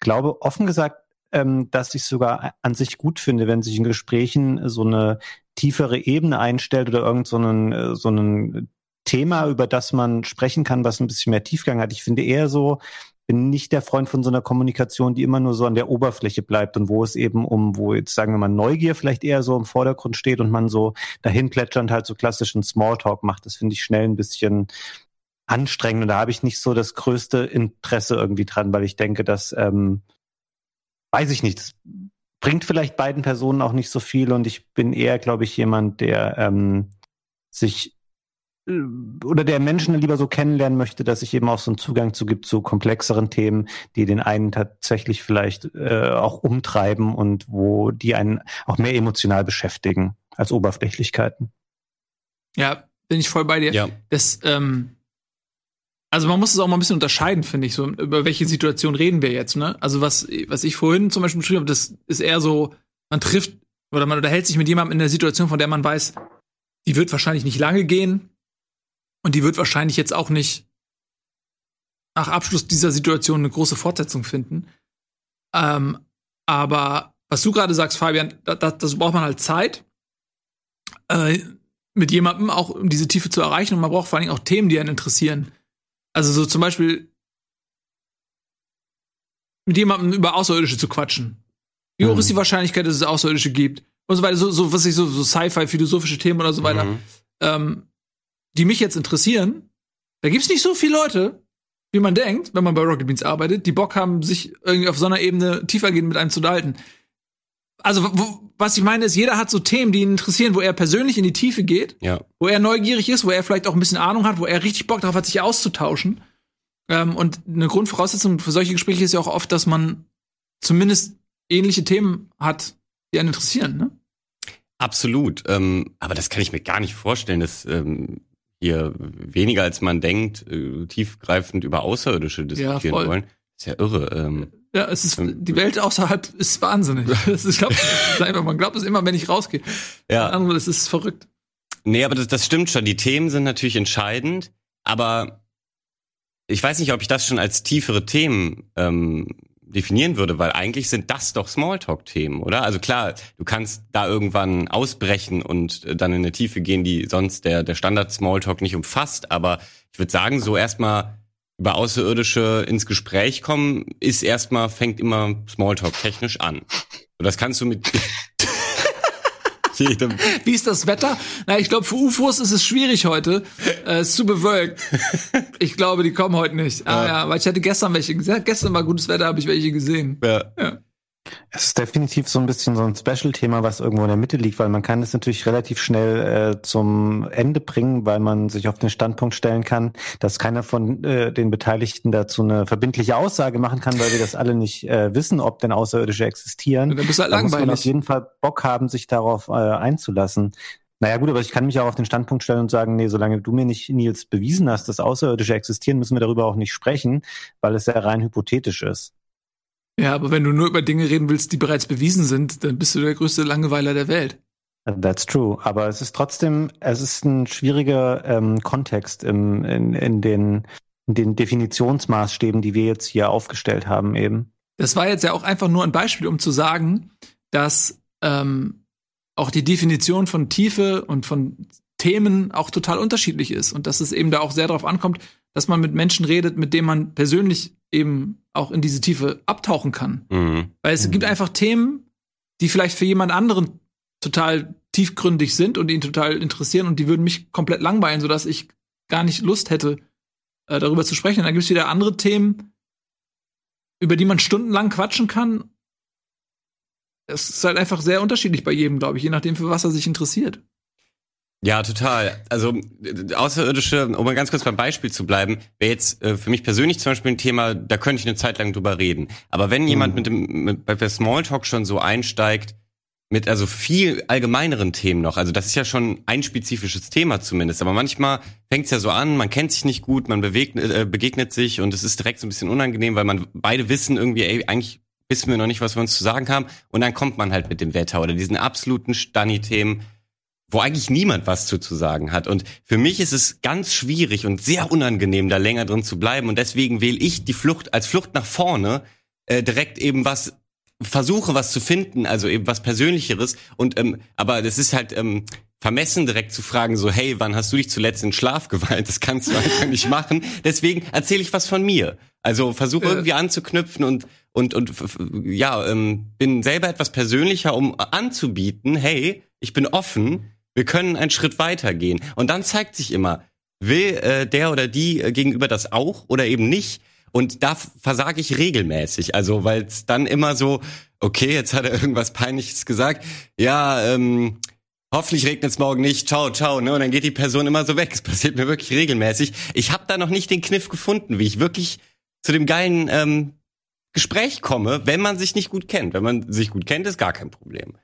glaube, offen gesagt, ähm, dass ich sogar an sich gut finde, wenn sich in Gesprächen so eine tiefere Ebene einstellt oder irgend so einen, äh, so einen Thema, über das man sprechen kann, was ein bisschen mehr Tiefgang hat. Ich finde eher so, bin nicht der Freund von so einer Kommunikation, die immer nur so an der Oberfläche bleibt und wo es eben um, wo jetzt sagen wir mal Neugier vielleicht eher so im Vordergrund steht und man so dahin plätschernd halt so klassischen Smalltalk macht. Das finde ich schnell ein bisschen anstrengend und da habe ich nicht so das größte Interesse irgendwie dran, weil ich denke, dass ähm, weiß ich nicht, bringt vielleicht beiden Personen auch nicht so viel und ich bin eher, glaube ich, jemand, der ähm, sich äh, oder der Menschen lieber so kennenlernen möchte, dass ich eben auch so einen Zugang zu gibt zu komplexeren Themen, die den einen tatsächlich vielleicht äh, auch umtreiben und wo die einen auch mehr emotional beschäftigen als Oberflächlichkeiten. Ja, bin ich voll bei dir. Ja. Das, ähm, also man muss es auch mal ein bisschen unterscheiden, finde ich, so über welche Situation reden wir jetzt, ne? Also was, was ich vorhin zum Beispiel beschrieben habe, das ist eher so, man trifft oder man unterhält sich mit jemandem in der Situation, von der man weiß, die wird wahrscheinlich nicht lange gehen und die wird wahrscheinlich jetzt auch nicht nach Abschluss dieser Situation eine große Fortsetzung finden. Ähm, aber was du gerade sagst, Fabian, das, das braucht man halt Zeit, äh, mit jemandem auch um diese Tiefe zu erreichen und man braucht vor allen Dingen auch Themen, die einen interessieren. Also so zum Beispiel, mit jemandem über Außerirdische zu quatschen? Wie hoch Mhm. ist die Wahrscheinlichkeit, dass es Außerirdische gibt? Und so weiter, so, so was ich so, so Sci-Fi, philosophische Themen oder so weiter, Mhm. ähm, die mich jetzt interessieren. Da gibt's nicht so viele Leute, wie man denkt, wenn man bei Rocket Beans arbeitet, die Bock haben, sich irgendwie auf so einer Ebene tiefergehend mit einem zu unterhalten. Also, wo, was ich meine, ist, jeder hat so Themen, die ihn interessieren, wo er persönlich in die Tiefe geht, Ja. wo er neugierig ist, wo er vielleicht auch ein bisschen Ahnung hat, wo er richtig Bock darauf hat, sich auszutauschen. Ähm, und eine Grundvoraussetzung für solche Gespräche ist ja auch oft, dass man zumindest ähnliche Themen hat, die einen interessieren. Ne? Absolut. Ähm, aber das kann ich mir gar nicht vorstellen, dass ähm, hier weniger als man denkt, äh, tiefgreifend über Außerirdische diskutieren voll. wollen. Ist ja irre. Ähm, Ja, es ist, Ähm, die Welt außerhalb ist wahnsinnig. Das ist, ich glaub, das ist einfach, man glaubt es immer, wenn ich rausgehe. ja. Das ist verrückt. Nee, aber das, das stimmt schon. Die Themen sind natürlich entscheidend, aber ich weiß nicht, ob ich das schon als tiefere Themen ähm, definieren würde, weil eigentlich sind das doch Smalltalk-Themen, oder? Also klar, du kannst da irgendwann ausbrechen und äh, dann in eine Tiefe gehen, die sonst der, der Standard-Smalltalk nicht umfasst, aber ich würde sagen, so erstmal über Außerirdische ins Gespräch kommen, ist erstmal, fängt immer Smalltalk technisch an. Und das kannst du mit jedem Wie ist das Wetter? Na, ich glaube, für UFOs ist es schwierig heute. Äh, es ist zu bewölkt. Ich glaube, die kommen heute nicht. Ah ja, weil ich hatte gestern welche gesehen. Gestern war gutes Wetter, habe ich welche gesehen. ja, Es ist definitiv so ein bisschen so ein Special-Thema, was irgendwo in der Mitte liegt, weil man kann es natürlich relativ schnell äh, zum Ende bringen, weil man sich auf den Standpunkt stellen kann, dass keiner von äh, den Beteiligten dazu eine verbindliche Aussage machen kann, weil wir das alle nicht äh, wissen, ob denn Außerirdische existieren. Und dann bist du halt Da muss man auf langweilig. jeden Fall Bock haben, sich darauf äh, einzulassen. Naja gut, aber ich kann mich auch auf den Standpunkt stellen und sagen, nee, solange du mir nicht, Nils, bewiesen hast, dass Außerirdische existieren, müssen wir darüber auch nicht sprechen, weil es ja rein hypothetisch ist. Ja, aber wenn du nur über Dinge reden willst, die bereits bewiesen sind, dann bist du der größte Langeweiler der Welt. That's true. Aber es ist trotzdem, es ist ein schwieriger ähm, Kontext im, in, in, den, in den Definitionsmaßstäben, die wir jetzt hier aufgestellt haben eben. Das war jetzt ja auch einfach nur ein Beispiel, um zu sagen, dass ähm, auch die Definition von Tiefe und von Themen auch total unterschiedlich ist und dass es eben da auch sehr darauf ankommt, dass man mit Menschen redet, mit denen man persönlich eben auch in diese Tiefe abtauchen kann. mhm. Weil es Mhm. gibt einfach Themen, die vielleicht für jemand anderen total tiefgründig sind und ihn total interessieren und die würden mich komplett langweilen, sodass ich gar nicht Lust hätte, äh, darüber zu sprechen. Und dann gibt es wieder andere Themen, über die man stundenlang quatschen kann. Es ist halt einfach sehr unterschiedlich bei jedem, glaube ich, je nachdem, für was er sich interessiert. Ja, total. Also außerirdische, um mal ganz kurz beim Beispiel zu bleiben, wäre jetzt äh, für mich persönlich zum Beispiel ein Thema, da könnte ich eine Zeit lang drüber reden. Aber wenn jemand mit dem mit, bei der Smalltalk schon so einsteigt, mit also viel allgemeineren Themen noch, also das ist ja schon ein spezifisches Thema zumindest, aber manchmal fängt es ja so an, man kennt sich nicht gut, man bewegt, äh, begegnet sich und es ist direkt so ein bisschen unangenehm, weil man beide wissen irgendwie, ey, eigentlich wissen wir noch nicht, was wir uns zu sagen haben und dann kommt man halt mit dem Wetter oder diesen absoluten Stanni-Themen, wo eigentlich niemand was zu, zu sagen hat. Und für mich ist es ganz schwierig und sehr unangenehm, da länger drin zu bleiben. Und deswegen wähle ich die Flucht als Flucht nach vorne äh, direkt eben was versuche was zu finden, also eben was Persönlicheres. Und ähm, aber das ist halt ähm, vermessen, direkt zu fragen, so hey, wann hast du dich zuletzt in Schlaf geweint? Das kannst du einfach nicht machen. Deswegen erzähle ich was von mir. Also versuche irgendwie anzuknüpfen und und und ja, ähm, bin selber etwas persönlicher, um anzubieten, hey, ich bin offen, wir können einen Schritt weitergehen. Und dann zeigt sich immer, will äh, der oder die äh, gegenüber das auch oder eben nicht. Und da versage ich regelmäßig. Also, weil es dann immer so, okay, jetzt hat er irgendwas Peinliches gesagt. Ja, ähm, hoffentlich regnet es morgen nicht. Ciao, ciao. Ne? Und dann geht die Person immer so weg. Es passiert mir wirklich regelmäßig. Ich habe da noch nicht den Kniff gefunden, wie ich wirklich zu dem geilen ähm, Gespräch komme, wenn man sich nicht gut kennt. Wenn man sich gut kennt, ist gar kein Problem.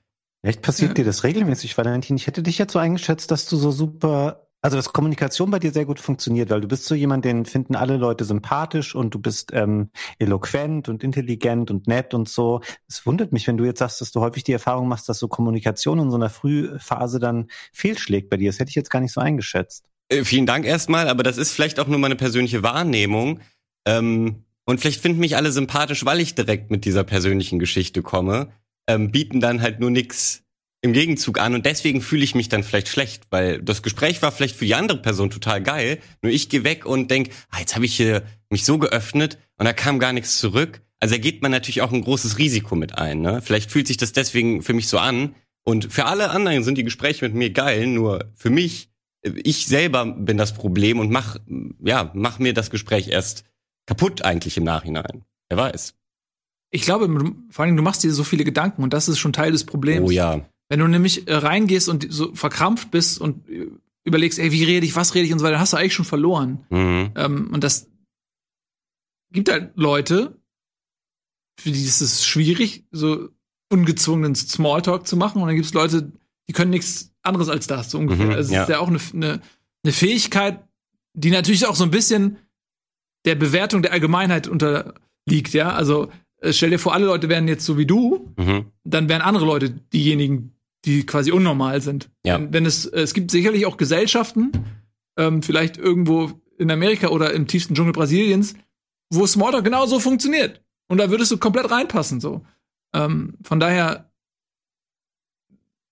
Echt passiert dir das regelmäßig, Valentin? Ich hätte dich jetzt so eingeschätzt, dass du so super, also dass Kommunikation bei dir sehr gut funktioniert, weil du bist so jemand, den finden alle Leute sympathisch und du bist ähm, eloquent und intelligent und nett und so. Es wundert mich, wenn du jetzt sagst, dass du häufig die Erfahrung machst, dass so Kommunikation in so einer Frühphase dann fehlschlägt bei dir. Das hätte ich jetzt gar nicht so eingeschätzt. Äh, vielen Dank erstmal, aber das ist vielleicht auch nur meine persönliche Wahrnehmung. Ähm, und vielleicht finden mich alle sympathisch, weil ich direkt mit dieser persönlichen Geschichte komme, ähm, bieten dann halt nur nix im Gegenzug an und deswegen fühle ich mich dann vielleicht schlecht, weil das Gespräch war vielleicht für die andere Person total geil, nur ich gehe weg und denk, ah, jetzt habe ich hier mich so geöffnet und da kam gar nichts zurück. Also da geht man natürlich auch ein großes Risiko mit ein. Ne? Vielleicht fühlt sich das deswegen für mich so an. Und für alle anderen sind die Gespräche mit mir geil, nur für mich, ich selber bin das Problem und mach, ja, mach mir das Gespräch erst kaputt eigentlich im Nachhinein. Wer weiß. Ich glaube, vor allem, du machst dir so viele Gedanken und das ist schon Teil des Problems. Oh ja. Wenn du nämlich äh, reingehst und so verkrampft bist und äh, überlegst, ey, wie rede ich, was rede ich und so weiter, dann hast du eigentlich schon verloren. Mhm. Ähm, und das gibt halt Leute, für die ist es schwierig, so ungezwungenen Smalltalk zu machen. Und dann gibt es Leute, die können nichts anderes als das, so ungefähr. Mhm, also es ja. ist ja auch eine, eine, eine Fähigkeit, die natürlich auch so ein bisschen der Bewertung der Allgemeinheit unterliegt, ja. Also stell dir vor, alle Leute wären jetzt so wie du, Mhm. dann wären andere Leute diejenigen, die quasi unnormal sind. Ja. Wenn, wenn es, es gibt sicherlich auch Gesellschaften, ähm, vielleicht irgendwo in Amerika oder im tiefsten Dschungel Brasiliens, wo Smalltalk genau so funktioniert. Und da würdest du komplett reinpassen, so. Ähm, von daher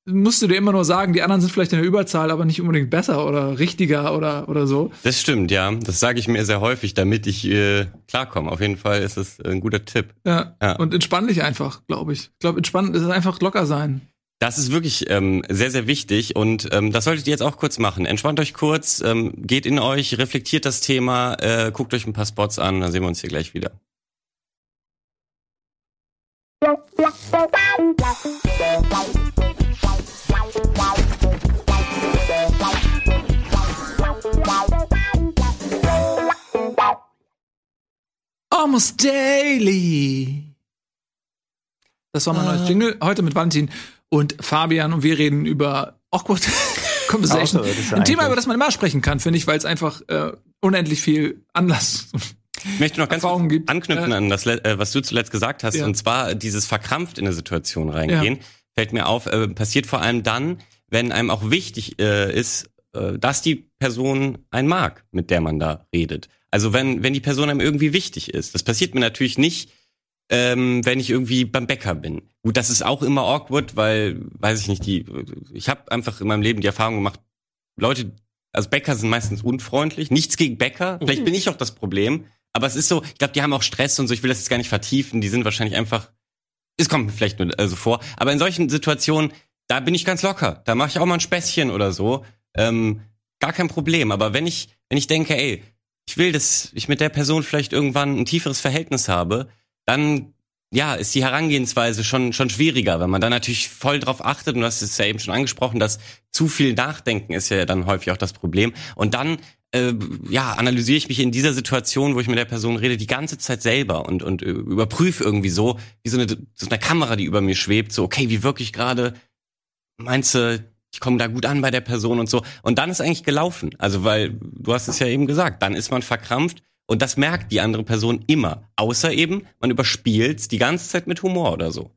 musst du dir immer nur sagen, die anderen sind vielleicht in der Überzahl, aber nicht unbedingt besser oder richtiger oder, oder so. Das stimmt, ja. Das sage ich mir sehr häufig, damit ich äh, klarkomme. Auf jeden Fall ist es ein guter Tipp. Ja. Ja. Und entspann dich einfach, glaube ich. Ich glaube, entspannt ist einfach locker sein. Das ist wirklich ähm, sehr, sehr wichtig und ähm, das solltet ihr jetzt auch kurz machen. Entspannt euch kurz, ähm, geht in euch, reflektiert das Thema, äh, guckt euch ein paar Spots an, dann sehen wir uns hier gleich wieder. Almost Daily. Das war mein neues Jingle. Heute mit Valentin und Fabian und wir reden über Awkward Conversation. Außerirdische Ein Thema, über das man immer sprechen kann, finde ich, weil es einfach äh, unendlich viel Anlass. Ich möchte noch ganz kurz gibt. anknüpfen Äh, an das, äh, was du zuletzt gesagt hast, Ja. und zwar dieses verkrampft in eine Situation reingehen, fällt mir auf, äh, passiert vor allem dann, wenn einem auch wichtig äh, ist, äh, dass die Person einen mag, mit der man da redet. Also wenn, wenn die Person einem irgendwie wichtig ist. Das passiert mir natürlich nicht, ähm, wenn ich irgendwie beim Bäcker bin. Gut, das ist auch immer awkward, weil, weiß ich nicht, die, ich habe einfach in meinem Leben die Erfahrung gemacht, Leute, also Bäcker sind meistens unfreundlich. Nichts gegen Bäcker. Vielleicht bin ich auch das Problem. Aber es ist so, ich glaube, die haben auch Stress und so. Ich will das jetzt gar nicht vertiefen. Die sind wahrscheinlich einfach, es kommt mir vielleicht nur äh, so vor. Aber in solchen Situationen, da bin ich ganz locker. Da mache ich auch mal ein Späßchen oder so. Ähm, gar kein Problem. Aber wenn ich, wenn ich denke, ey, ich will, dass ich mit der Person vielleicht irgendwann ein tieferes Verhältnis habe, dann ja, ist die Herangehensweise schon, schon schwieriger, wenn man da natürlich voll drauf achtet, und hast es ja eben schon angesprochen, dass zu viel Nachdenken ist ja dann häufig auch das Problem. Und dann, äh, ja, analysiere ich mich in dieser Situation, wo ich mit der Person rede, die ganze Zeit selber und, und äh, überprüfe irgendwie so, wie so eine, so eine Kamera, die über mir schwebt, so, okay, wie wirklich gerade, meinst du, ich komme da gut an bei der Person und so. Und dann ist eigentlich gelaufen. Also, weil, du hast es ja eben gesagt, dann ist man verkrampft und das merkt die andere Person immer. Außer eben, man überspielt die ganze Zeit mit Humor oder so.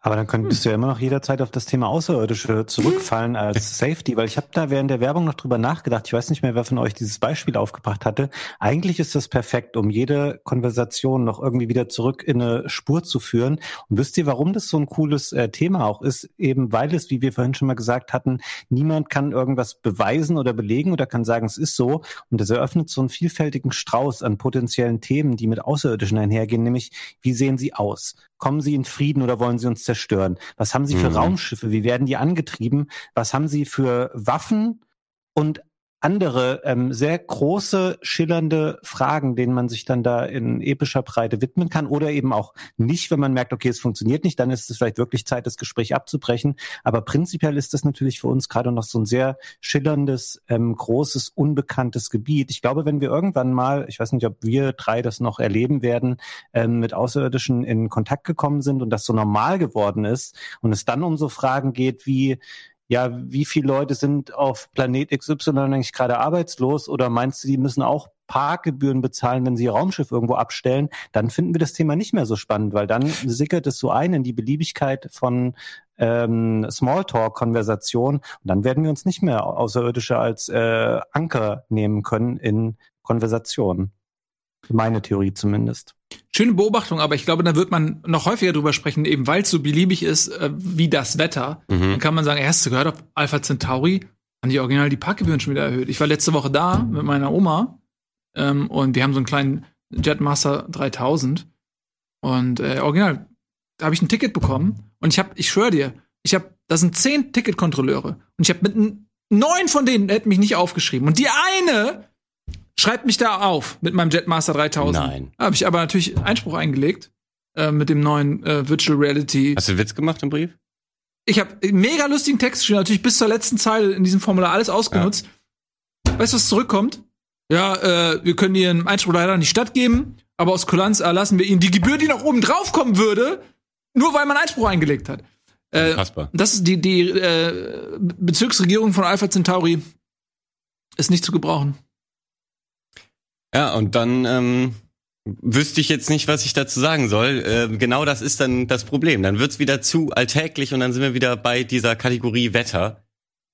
Aber dann könntest du ja immer noch jederzeit auf das Thema Außerirdische zurückfallen als Safety, weil ich habe da während der Werbung noch drüber nachgedacht. Ich weiß nicht mehr, wer von euch dieses Beispiel aufgebracht hatte. Eigentlich ist das perfekt, um jede Konversation noch irgendwie wieder zurück in eine Spur zu führen. Und wisst ihr, warum das so ein cooles äh, Thema auch ist? Eben weil es, wie wir vorhin schon mal gesagt hatten, niemand kann irgendwas beweisen oder belegen oder kann sagen, es ist so. Und das eröffnet so einen vielfältigen Strauß an potenziellen Themen, die mit Außerirdischen einhergehen, nämlich wie sehen sie aus? Kommen sie in Frieden oder wollen sie uns zerstören? Was haben sie für Mhm. Raumschiffe? Wie werden die angetrieben? Was haben sie für Waffen und andere ähm, sehr große, schillernde Fragen, denen man sich dann da in epischer Breite widmen kann oder eben auch nicht, wenn man merkt, okay, es funktioniert nicht, dann ist es vielleicht wirklich Zeit, das Gespräch abzubrechen. Aber prinzipiell ist das natürlich für uns gerade noch so ein sehr schillerndes, ähm, großes, unbekanntes Gebiet. Ich glaube, wenn wir irgendwann mal, ich weiß nicht, ob wir drei das noch erleben werden, ähm, mit Außerirdischen in Kontakt gekommen sind und das so normal geworden ist und es dann um so Fragen geht wie, ja, wie viele Leute sind auf Planet XY eigentlich gerade arbeitslos oder meinst du, die müssen auch Parkgebühren bezahlen, wenn sie ihr Raumschiff irgendwo abstellen, dann finden wir das Thema nicht mehr so spannend, weil dann sickert es so ein in die Beliebigkeit von ähm, Smalltalk-Konversation und dann werden wir uns nicht mehr Außerirdische als äh, Anker nehmen können in Konversationen. Meine Theorie zumindest. Schöne Beobachtung, aber ich glaube, da wird man noch häufiger drüber sprechen, eben weil es so beliebig ist, äh, wie das Wetter. Dann Mhm. kann man sagen, hast du gehört, auf Alpha Centauri haben die original die Parkgebühren schon wieder erhöht. Ich war letzte Woche da mit meiner Oma ähm, und wir haben so einen kleinen Jetmaster 3000 Und äh, original, da habe ich ein Ticket bekommen und ich habe, ich schwöre dir, ich habe, da sind zehn Ticketkontrolleure und ich habe mit neun von denen hätten mich nicht aufgeschrieben und die eine schreibt mich da auf mit meinem Jetmaster 3000. Nein. Habe ich aber natürlich Einspruch eingelegt äh, mit dem neuen äh, Virtual Reality. Hast du einen Witz gemacht im Brief? Ich habe mega lustigen Text geschrieben, natürlich bis zur letzten Zeile in diesem Formular alles ausgenutzt. Weißt du, was zurückkommt? Ja, äh, wir können Ihren Einspruch leider nicht stattgeben, aber aus Kulanz erlassen wir Ihnen die Gebühr, die noch oben drauf kommen würde, nur weil man Einspruch eingelegt hat. Äh, das ist die, die äh, Bezirksregierung von Alpha Centauri ist nicht zu gebrauchen. Ja, und dann ähm, wüsste ich jetzt nicht, was ich dazu sagen soll. Äh, genau das ist dann das Problem. Dann wird's wieder zu alltäglich und dann sind wir wieder bei dieser Kategorie Wetter.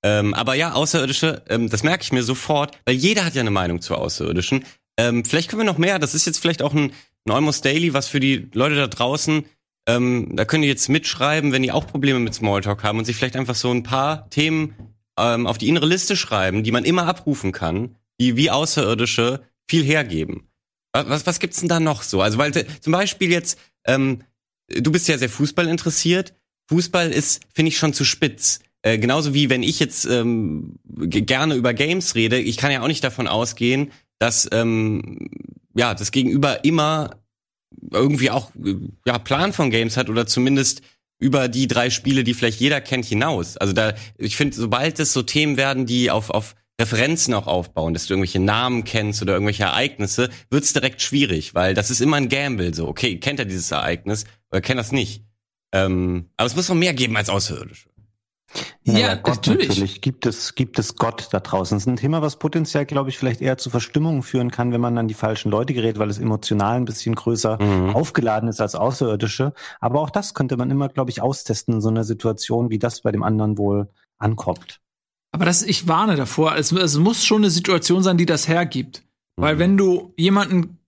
Ähm, aber ja, Außerirdische, ähm, das merke ich mir sofort, weil jeder hat ja eine Meinung zu Außerirdischen. Ähm, vielleicht können wir noch mehr, das ist jetzt vielleicht auch ein, ein Almost Daily, was für die Leute da draußen, ähm, da können die jetzt mitschreiben, wenn die auch Probleme mit Smalltalk haben und sich vielleicht einfach so ein paar Themen ähm, auf die innere Liste schreiben, die man immer abrufen kann, die wie Außerirdische viel hergeben. Was, was, gibt's denn da noch so? Also, weil zum Beispiel jetzt, ähm, du bist ja sehr Fußball interessiert. Fußball ist, finde ich, schon zu spitz. Äh, genauso wie wenn ich jetzt ähm, gerne über Games rede, ich kann ja auch nicht davon ausgehen, dass ähm, ja das Gegenüber immer irgendwie auch äh, ja Plan von Games hat oder zumindest über die drei Spiele, die vielleicht jeder kennt, hinaus. Also da, ich finde, sobald es so Themen werden, die auf, auf Referenzen auch aufbauen, dass du irgendwelche Namen kennst oder irgendwelche Ereignisse, wird's direkt schwierig, weil das ist immer ein Gamble. So, okay, kennt er dieses Ereignis oder kennt das nicht? Ähm, aber es muss noch mehr geben als Außerirdische. Ja, Gott natürlich. natürlich. Gibt es, gibt es Gott da draußen? Das ist ein Thema, was potenziell, glaube ich, vielleicht eher zu Verstimmungen führen kann, wenn man an die falschen Leute gerät, weil es emotional ein bisschen größer Mhm. aufgeladen ist als Außerirdische. Aber auch das könnte man immer, glaube ich, austesten in so einer Situation, wie das bei dem anderen wohl ankommt. Aber das, ich warne davor. Es, es muss schon eine Situation sein, die das hergibt. Weil Mhm. wenn du jemanden,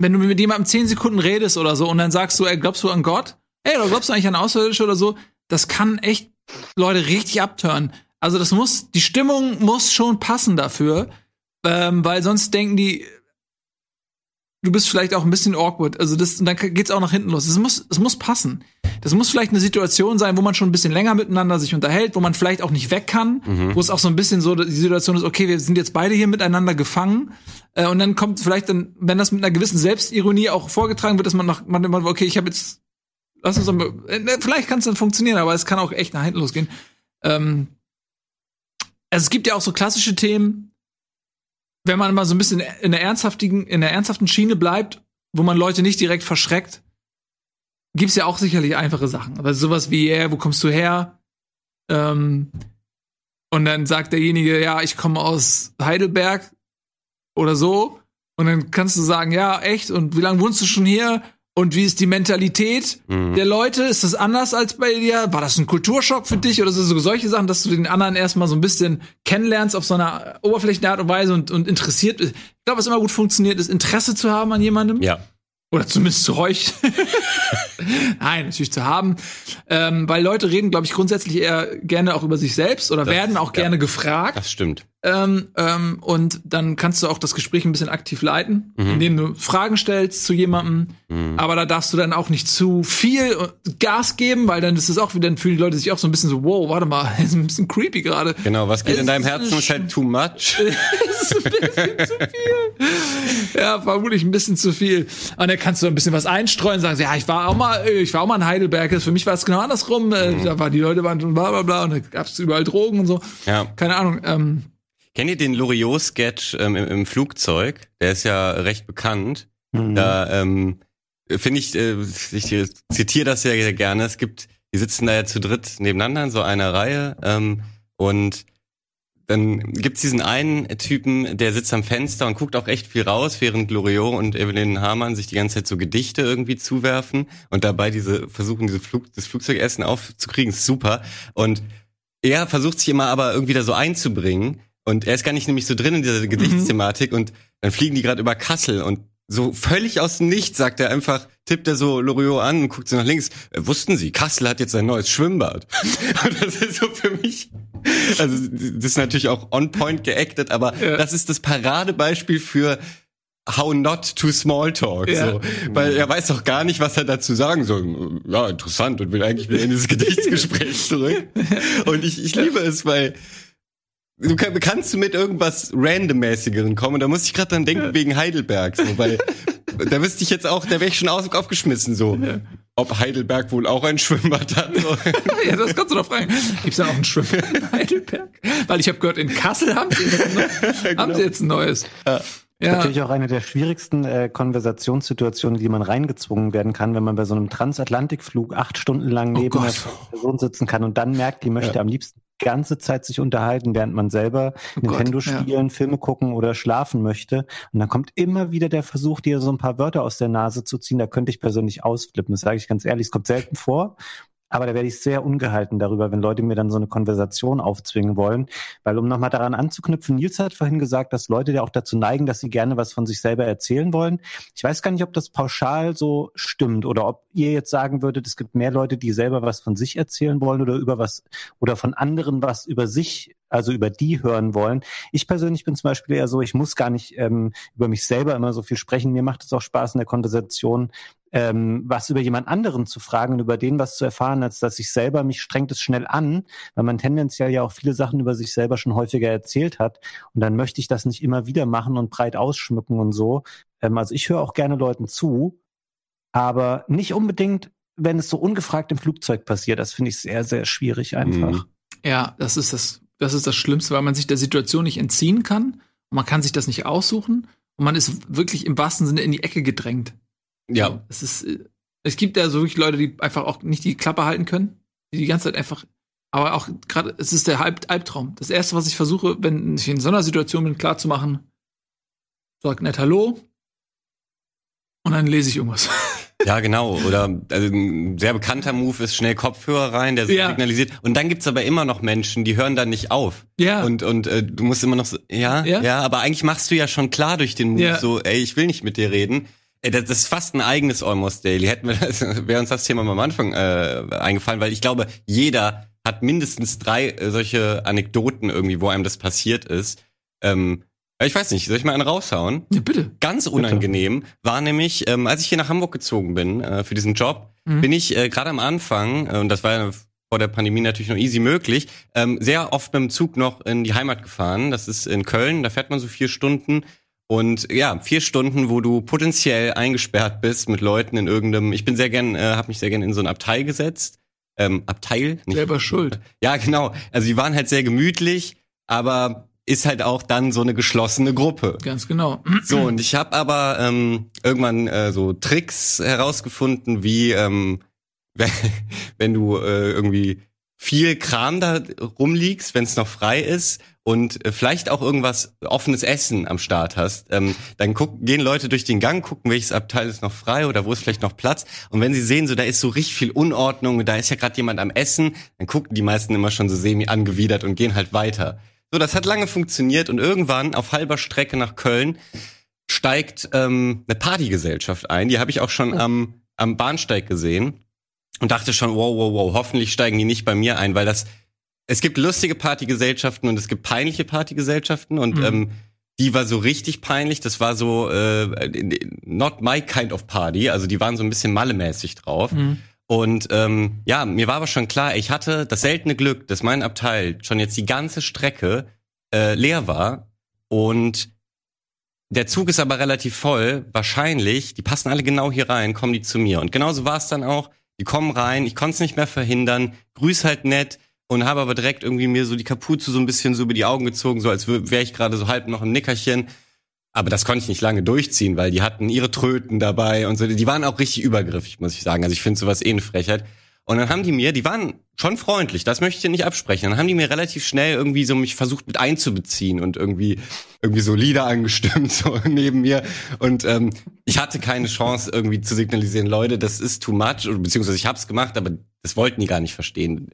wenn du mit jemandem zehn Sekunden redest oder so und dann sagst du, ey, glaubst du an Gott? Ey, oder glaubst du eigentlich an Außerirdische oder so? Das kann echt Leute richtig abtören. Also das muss, die Stimmung muss schon passen dafür, ähm, weil sonst denken die, du bist vielleicht auch ein bisschen awkward. Also das, und dann geht's auch nach hinten los. Es muss, es muss passen. Das muss vielleicht eine Situation sein, wo man schon ein bisschen länger miteinander sich unterhält, wo man vielleicht auch nicht weg kann, wo es auch so ein bisschen so die Situation ist, okay, wir sind jetzt beide hier miteinander gefangen. Äh, und dann kommt vielleicht dann, wenn das mit einer gewissen Selbstironie auch vorgetragen wird, dass man noch, man immer, okay, ich habe jetzt, lass uns mal, äh, vielleicht kann es dann funktionieren, aber es kann auch echt nach hinten losgehen. Ähm, also es gibt ja auch so klassische Themen, wenn man mal so ein bisschen in der ernsthaftigen, in der ernsthaften Schiene bleibt, wo man Leute nicht direkt verschreckt, gibt's ja auch sicherlich einfache Sachen. Aber sowas wie, yeah, wo kommst du her? Ähm, und dann sagt derjenige, ja, ich komme aus Heidelberg oder so. Und dann kannst du sagen, ja, echt? Und wie lange wohnst du schon hier? Und wie ist die Mentalität Mhm. der Leute? Ist das anders als bei dir? War das ein Kulturschock für dich? Oder so, so solche Sachen, dass du den anderen erstmal so ein bisschen kennenlernst auf so einer oberflächlichen Art und Weise und, und interessiert bist? Ich glaube, was immer gut funktioniert, ist Interesse zu haben an jemandem. Ja. Oder zumindest zu euch. Nein, natürlich zu haben. Ähm, weil Leute reden, glaube ich, grundsätzlich eher gerne auch über sich selbst oder Das- werden auch ja. gerne gefragt. Das stimmt. Ähm, ähm, und dann kannst du auch das Gespräch ein bisschen aktiv leiten, Mhm. indem du Fragen stellst zu jemandem. Aber da darfst du dann auch nicht zu viel Gas geben, weil dann ist es auch wieder, dann fühlen die Leute sich auch so ein bisschen so, wow, warte mal, ist ein bisschen creepy gerade. Genau, was geht Es in deinem Herzen? Ist halt too much. Ist ein bisschen zu viel. Ja, vermutlich ein bisschen zu viel. Und dann kannst du ein bisschen was einstreuen, sagen, ja, ich war auch mal, ich war auch mal in Heidelberg. Für mich war es genau andersrum. Äh, Da war die Leute waren bla bla bla und da gab es überall Drogen und so. Ja. Keine Ahnung. Ähm, Kennt ihr den Loriot-Sketch ähm, im, im Flugzeug? Der ist ja recht bekannt. Mhm. Da ähm, finde ich, äh, ich zitiere das ja sehr gerne. Es gibt, die sitzen da ja zu dritt nebeneinander in so einer Reihe ähm, und dann gibt's diesen einen Typen, der sitzt am Fenster und guckt auch echt viel raus, während Loriot und Evelyn Hamann sich die ganze Zeit so Gedichte irgendwie zuwerfen und dabei diese versuchen, diese Flug, das Flugzeugessen aufzukriegen. Ist super. Und er versucht sich immer aber irgendwie da so einzubringen und er ist gar nicht nämlich so drin in dieser Gedichtsthematik und dann fliegen die gerade über Kassel und so völlig aus dem Nichts sagt er einfach, tippt er so Loriot an und guckt so nach links. Äh, wussten Sie, Kassel hat jetzt ein neues Schwimmbad. Und das ist so für mich, also das ist natürlich auch on point geactet, aber Ja. das ist das Paradebeispiel für how not to small talk, Ja. so. Weil er weiß doch gar nicht, was er dazu sagen soll. Ja, interessant und will eigentlich wieder in dieses Gedichtsgespräch zurück. Und ich, ich liebe es, weil du kann, kannst du mit irgendwas randommäßigeren kommen. Da muss ich gerade dran denken wegen Heidelberg, so, weil da wüsste ich jetzt auch, da wäre ich schon aus, aufgeschmissen, so. Ob Heidelberg wohl auch ein Schwimmbad hat. So. ja, das kannst du doch fragen. Gibt's da auch ein Schwimmbad in Heidelberg? Weil ich habe gehört, in Kassel haben sie jetzt, ein, haben sie jetzt ein neues. Ja. Natürlich auch eine der schwierigsten äh, Konversationssituationen, die man reingezwungen werden kann, wenn man bei so einem Transatlantikflug acht Stunden lang Oh neben einer Gott. Person sitzen kann und dann merkt, die möchte am liebsten die ganze Zeit sich unterhalten, während man selber Oh Gott, Nintendo ja. spielen, Filme gucken oder schlafen möchte. Und dann kommt immer wieder der Versuch, dir so ein paar Wörter aus der Nase zu ziehen. Da könnte ich persönlich ausflippen. Das sage ich ganz ehrlich. Es kommt selten vor. Aber da werde ich sehr ungehalten darüber, wenn Leute mir dann so eine Konversation aufzwingen wollen. Weil um nochmal daran anzuknüpfen, Nils hat vorhin gesagt, dass Leute ja auch dazu neigen, dass sie gerne was von sich selber erzählen wollen. Ich weiß gar nicht, ob das pauschal so stimmt oder ob ihr jetzt sagen würdet, es gibt mehr Leute, die selber was von sich erzählen wollen oder über was oder von anderen was über sich, also über die hören wollen. Ich persönlich bin zum Beispiel eher so, ich muss gar nicht ähm, über mich selber immer so viel sprechen. Mir macht es auch Spaß in der Konversation, ähm, was über jemand anderen zu fragen und über den was zu erfahren, als dass ich selber mich strengt es schnell an, weil man tendenziell ja auch viele Sachen über sich selber schon häufiger erzählt hat. Und dann möchte ich das nicht immer wieder machen und breit ausschmücken und so. Ähm, also ich höre auch gerne Leuten zu, aber nicht unbedingt, wenn es so ungefragt im Flugzeug passiert. Das finde ich sehr, sehr schwierig einfach. Mhm. Ja, das ist das, das ist das Schlimmste, weil man sich der Situation nicht entziehen kann und man kann sich das nicht aussuchen und man ist wirklich im wahrsten Sinne in die Ecke gedrängt. Ja. Es ist, äh, es gibt ja so wirklich Leute, die einfach auch nicht die Klappe halten können, die die ganze Zeit einfach, aber auch gerade, es ist der Halb Albtraum. Das erste, was ich versuche, wenn ich in so einer Situation bin, klar zu machen, sag nett Hallo und dann lese ich irgendwas. Ja, genau. Oder also ein sehr bekannter Move ist schnell Kopfhörer rein, der Ja. signalisiert. Und dann gibt's aber immer noch Menschen, die hören dann nicht auf. Ja. Und, und äh, du musst immer noch so, ja, Ja. ja, aber eigentlich machst du ja schon klar durch den Move Ja. so, ey, ich will nicht mit dir reden. Das, ist fast ein eigenes Almost Daily. Hätten wir das, wäre uns das Thema mal am Anfang äh, eingefallen, weil ich glaube, jeder hat mindestens drei äh, solche Anekdoten irgendwie, wo einem das passiert ist. Ähm, ich weiß nicht, soll ich mal einen raushauen? ja, bitte. Ganz unangenehm war nämlich, ähm, als ich hier nach Hamburg gezogen bin äh, für diesen Job, Mhm. bin ich äh, gerade am Anfang, äh, und das war ja vor der Pandemie natürlich noch easy möglich, ähm, sehr oft mit dem Zug noch in die Heimat gefahren. Das ist in Köln, da fährt man so vier Stunden. Und ja, vier Stunden, wo du potenziell eingesperrt bist mit Leuten in irgendeinem. Ich bin sehr gern, äh, habe mich sehr gern in so ein Abteil gesetzt. Ähm, Abteil, nicht Selber schuld. ja, genau. Also die waren halt sehr gemütlich, aber ist halt auch dann so eine geschlossene Gruppe. Ganz genau. So, und ich habe aber ähm, irgendwann äh, so Tricks herausgefunden, wie ähm, wenn, wenn du äh, irgendwie viel Kram da rumliegst, wenn es noch frei ist und äh, vielleicht auch irgendwas offenes Essen am Start hast, ähm, dann guck, gehen Leute durch den Gang, gucken, welches Abteil ist noch frei oder wo ist vielleicht noch Platz. Und wenn sie sehen, so da ist so richtig viel Unordnung, da ist ja gerade jemand am Essen, dann gucken die meisten immer schon so semi angewidert und gehen halt weiter. So, das hat lange funktioniert und irgendwann auf halber Strecke nach Köln steigt ähm, eine Partygesellschaft ein. Die habe ich auch schon am, am Bahnsteig gesehen und dachte schon, wow, wow, wow, hoffentlich steigen die nicht bei mir ein, weil das es gibt lustige Partygesellschaften und es gibt peinliche Partygesellschaften und Mhm. ähm, die war so richtig peinlich. Das war so äh, not my kind of party. Also die waren so ein bisschen mallemäßig drauf. Mhm. Und ähm, ja, mir war aber schon klar, ich hatte das seltene Glück, dass mein Abteil schon jetzt die ganze Strecke äh, leer war und der Zug ist aber relativ voll. Wahrscheinlich, die passen alle genau hier rein, kommen die zu mir. Und genauso war es dann auch. Die kommen rein, ich konnte es nicht mehr verhindern, grüß halt nett und habe aber direkt irgendwie mir so die Kapuze so ein bisschen so über die Augen gezogen, so als wäre ich gerade so halb noch im Nickerchen. Aber das konnte ich nicht lange durchziehen, weil die hatten ihre Tröten dabei und so. Die waren auch richtig übergriffig, muss ich sagen. Also ich finde sowas eh eine Frechheit. Und dann haben die mir, die waren schon freundlich, das möchte ich dir nicht absprechen. Dann haben die mir relativ schnell irgendwie so mich versucht mit einzubeziehen und irgendwie irgendwie so Lieder angestimmt so neben mir. Und ähm, ich hatte keine Chance irgendwie zu signalisieren, Leute, das ist too much, beziehungsweise ich hab's gemacht, aber das wollten die gar nicht verstehen.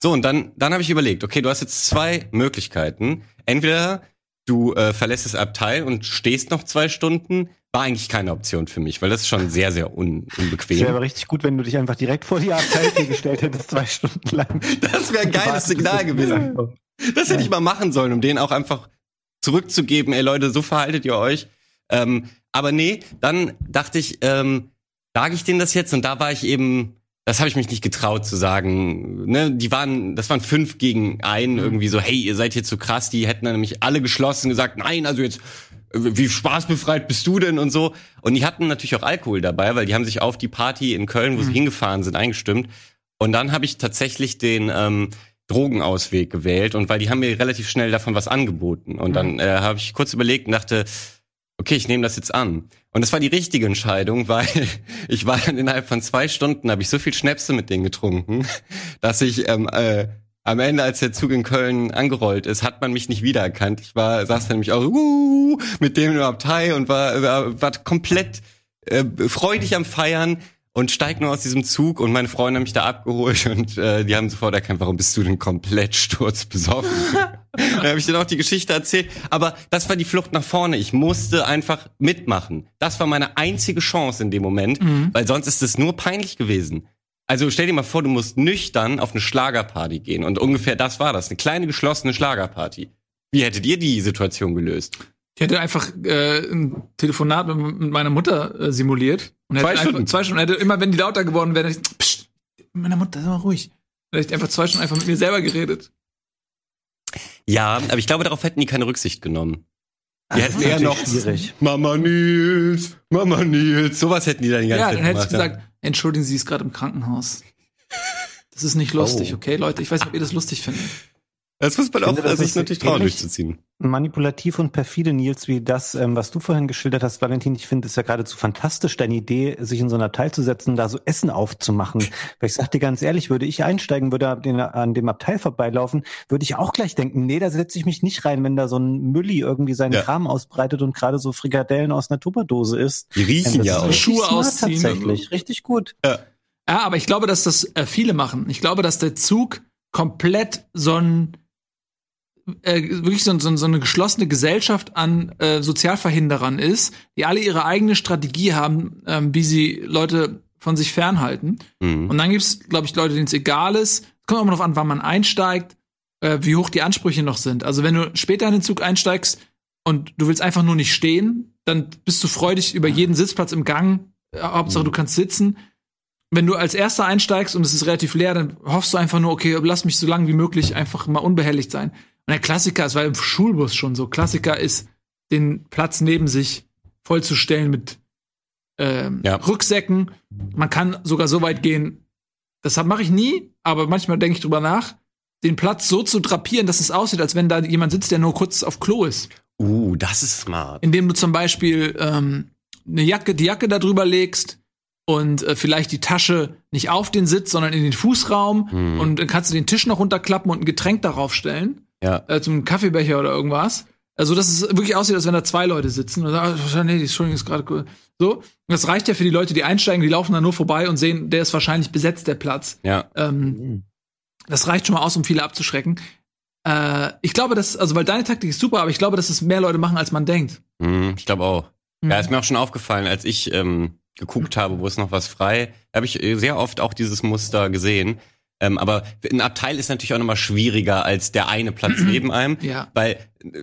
So, und dann, dann habe ich überlegt, okay, du hast jetzt zwei Möglichkeiten. Entweder du äh, verlässt das Abteil und stehst noch zwei Stunden, war eigentlich keine Option für mich, weil das ist schon sehr, sehr un Es wäre unbequem. aber richtig gut, wenn du dich einfach direkt vor die Abteiltür gestellt hättest, zwei Stunden lang. Das wäre ein geiles Signal gewesen. Das hätte ich mal machen sollen, um denen auch einfach zurückzugeben, ey Leute, so verhaltet ihr euch. Ähm, aber nee, dann dachte ich, ähm, sage ich denen das jetzt? Und da war ich eben, das habe ich mich nicht getraut zu sagen. Ne, die waren, das waren fünf gegen einen Mhm. irgendwie so, hey, ihr seid hier zu krass. Die hätten dann nämlich alle geschlossen gesagt, nein, also jetzt, äh, wie spaßbefreit bist du denn und so. Und die hatten natürlich auch Alkohol dabei, weil die haben sich auf die Party in Köln, wo sie hingefahren sind, eingestimmt. Und dann habe ich tatsächlich den ähm, Drogenausweg gewählt und weil die haben mir relativ schnell davon was angeboten. Und dann äh, habe ich kurz überlegt und dachte, okay, ich nehme das jetzt an. Und das war die richtige Entscheidung, weil ich war dann innerhalb von zwei Stunden, habe ich so viel Schnäpse mit denen getrunken, dass ich ähm, äh, am Ende, als der Zug in Köln angerollt ist, hat man mich nicht wiedererkannt. Ich war, saß da nämlich auch uh, mit dem im Abteil und war, war, war komplett äh, freudig am Feiern und steig nur aus diesem Zug und meine Freunde haben mich da abgeholt und äh, die haben sofort erkannt, warum bist du denn komplett sturzbesoffen? dann habe ich denen auch die Geschichte erzählt. Aber das war die Flucht nach vorne. Ich musste einfach mitmachen. Das war meine einzige Chance in dem Moment, weil sonst ist es nur peinlich gewesen. Also stell dir mal vor, du musst nüchtern auf eine Schlagerparty gehen und ungefähr das war das, eine kleine geschlossene Schlagerparty. Wie hättet ihr die Situation gelöst? Ich hätte einfach äh, ein Telefonat mit, mit meiner Mutter äh, simuliert. Und Zwei Stunden? Einfach, zwei Stunden. Hätte immer, wenn die lauter geworden wären, hätte ich, psst, meine Mutter, sei mal ruhig. Dann hätte ich einfach zwei Stunden einfach mit mir selber geredet. Ja, aber ich glaube, darauf hätten die keine Rücksicht genommen. Die hätten eher noch schwierig. Mama Nils, Mama Nils, sowas hätten die dann die ganze Ja, Zeit dann hätte ich gesagt, entschuldigen Sie, sie ist gerade im Krankenhaus. Das ist nicht lustig, Oh. okay, Leute? Ich weiß nicht, ob ihr das lustig findet. Das muss man Ich auch finde, das sich ist natürlich trauen, ähnlich- durchzuziehen. manipulativ und perfide, Nils, wie das, ähm, was du vorhin geschildert hast, Valentin. Ich finde es ja geradezu fantastisch, deine Idee, sich in so ein Abteil zu setzen, da so Essen aufzumachen. Weil ich sag dir ganz ehrlich, würde ich einsteigen, würde an den- an dem Abteil vorbeilaufen, würde ich auch gleich denken, nee, da setze ich mich nicht rein, wenn da so ein Mülli irgendwie seinen Ja. Kram ausbreitet und gerade so Frikadellen aus einer Tupperdose isst. Die riechen Das ja ist auch. Schuhe smart ausziehen. Tatsächlich, richtig gut. Ja, aber ich glaube, dass das äh, viele machen. Ich glaube, dass der Zug komplett so ein äh, wirklich so, so, so eine geschlossene Gesellschaft an äh, Sozialverhinderern ist, die alle ihre eigene Strategie haben, ähm, wie sie Leute von sich fernhalten. Mhm. Und dann gibt's, glaube ich, Leute, denen es egal ist. Kommt auch mal drauf an, wann man einsteigt, äh, wie hoch die Ansprüche noch sind. Also wenn du später in den Zug einsteigst und du willst einfach nur nicht stehen, dann bist du freudig über jeden Sitzplatz im Gang. Äh, Hauptsache, du kannst sitzen. Wenn du als Erster einsteigst und es ist relativ leer, dann hoffst du einfach nur, okay, lass mich so lange wie möglich einfach mal unbehelligt sein. Und der Klassiker, es war im Schulbus schon so, Klassiker ist, den Platz neben sich vollzustellen mit ähm, Ja. Rucksäcken. Man kann sogar so weit gehen, das mache ich nie, aber manchmal denke ich drüber nach, den Platz so zu drapieren, dass es aussieht, als wenn da jemand sitzt, der nur kurz auf Klo ist. Uh, das ist smart. Indem du zum Beispiel ähm, eine Jacke, die Jacke da drüber legst und äh, vielleicht die Tasche nicht auf den Sitz, sondern in den Fußraum Hm. und dann kannst du den Tisch noch runterklappen und ein Getränk darauf stellen, Ja. äh, zum Kaffeebecher oder irgendwas. Also, dass es wirklich aussieht, als wenn da zwei Leute sitzen und sagen, ah, nee, die Entschuldigung ist gerade cool. So. Und das reicht ja für die Leute, die einsteigen, die laufen da nur vorbei und sehen, der ist wahrscheinlich besetzt, der Platz. Ja. Ähm, das reicht schon mal aus, um viele abzuschrecken. Äh, ich glaube, dass, also weil deine Taktik ist super, aber ich glaube, dass es mehr Leute machen, als man denkt. Mhm, ich glaube auch. Mhm. Ja, ist mir auch schon aufgefallen, als ich ähm, geguckt habe, wo ist noch was frei, habe ich äh, sehr oft auch dieses Muster gesehen. Ähm, aber ein Abteil ist natürlich auch nochmal schwieriger als der eine Platz neben einem. Ja. Weil, äh,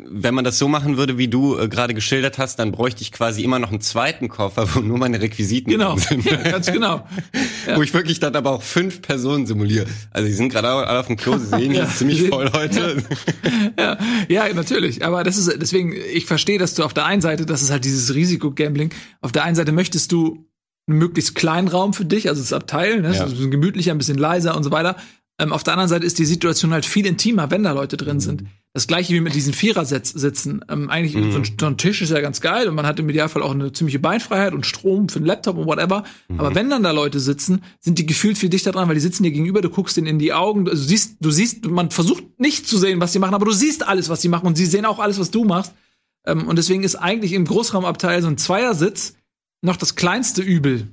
wenn man das so machen würde, wie du äh, gerade geschildert hast, dann bräuchte ich quasi immer noch einen zweiten Koffer, wo nur meine Requisiten Genau, sind. ja, ganz genau. Wo ich wirklich dann aber auch fünf Personen simuliere. Also die sind gerade alle auf dem Klo, sie sehen, Ja. ist ziemlich voll heute. ja, ja, natürlich. Aber das ist deswegen, ich verstehe, dass du auf der einen Seite, das ist halt dieses Risiko-Gambling. Auf der einen Seite möchtest du einen möglichst kleinen Raum für dich, also das Abteil, ne? Ja. so ein bisschen gemütlicher, ein bisschen leiser und so weiter. Ähm, auf der anderen Seite ist die Situation halt viel intimer, wenn da Leute drin sind. Das gleiche wie mit diesen Vierer-Sitzen. Ähm, eigentlich Mhm. so, ein, so ein Tisch ist ja ganz geil und man hat im Idealfall auch eine ziemliche Beinfreiheit und Strom für den Laptop und whatever. Mhm. Aber wenn dann da Leute sitzen, sind die gefühlt viel dichter dran, weil die sitzen dir gegenüber, du guckst denen in die Augen, also du siehst, du siehst, man versucht nicht zu sehen, was sie machen, aber du siehst alles, was sie machen und sie sehen auch alles, was du machst. Ähm, und deswegen ist eigentlich im Großraumabteil so ein Zweiersitz noch das kleinste Übel.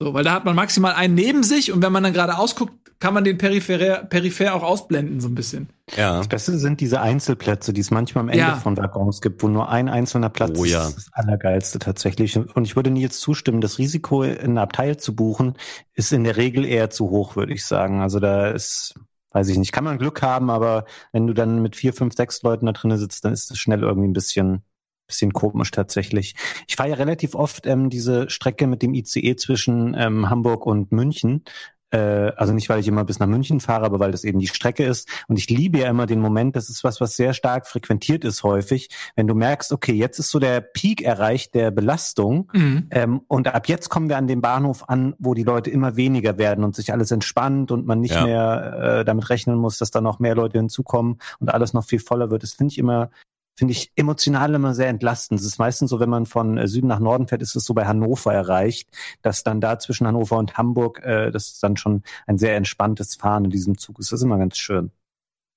So, weil da hat man maximal einen neben sich und wenn man dann gerade ausguckt, kann man den peripher, peripher auch ausblenden, so ein bisschen. Ja. Das Beste sind diese Einzelplätze, die es manchmal am Ende Ja. von Waggons gibt, wo nur ein einzelner Platz Oh ja. ist. Das Allergeilste tatsächlich. Und ich würde Nils zustimmen, das Risiko, in ein Abteil zu buchen, ist in der Regel eher zu hoch, würde ich sagen. Also da ist, weiß ich nicht, kann man Glück haben, aber wenn du dann mit vier, fünf, sechs Leuten da drinnen sitzt, dann ist es schnell irgendwie ein bisschen bisschen komisch tatsächlich. Ich fahre ja relativ oft ähm, diese Strecke mit dem ICE zwischen ähm, Hamburg und München. Äh, also nicht, weil ich immer bis nach München fahre, aber weil das eben die Strecke ist. Und ich liebe ja immer den Moment, das ist was, was sehr stark frequentiert ist häufig, wenn du merkst, okay, jetzt ist so der Peak erreicht der Belastung Mhm. ähm, und ab jetzt kommen wir an dem Bahnhof an, wo die Leute immer weniger werden und sich alles entspannt und man nicht Ja. mehr äh, damit rechnen muss, dass da noch mehr Leute hinzukommen und alles noch viel voller wird. Das finde ich immer, finde ich emotional immer sehr entlastend. Es ist meistens so, wenn man von äh, Süden nach Norden fährt, ist es so bei Hannover erreicht, dass dann da zwischen Hannover und Hamburg, äh, das ist dann schon ein sehr entspanntes Fahren in diesem Zug ist. Das ist immer ganz schön.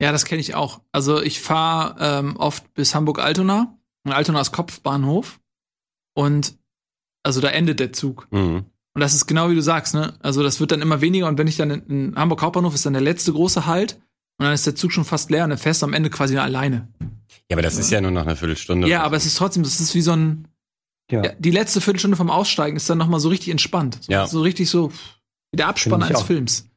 Ja, das kenne ich auch. Also ich fahre ähm, oft bis Hamburg-Altona. Und Altona ist Kopfbahnhof. Und also da endet der Zug. Mhm. Und das ist genau wie du sagst, ne? Also das wird dann immer weniger. Und wenn ich dann in, in Hamburg Hauptbahnhof ist dann der letzte große Halt. Und dann ist der Zug schon fast leer und dann fährst du am Ende quasi nur alleine. Ja, aber das ist ja nur noch eine Viertelstunde. Ja, aber es ist trotzdem, das ist wie so ein, Ja. ja, die letzte Viertelstunde vom Aussteigen ist dann nochmal so richtig entspannt. So, Ja. so richtig so wie der Abspann eines auch. Films.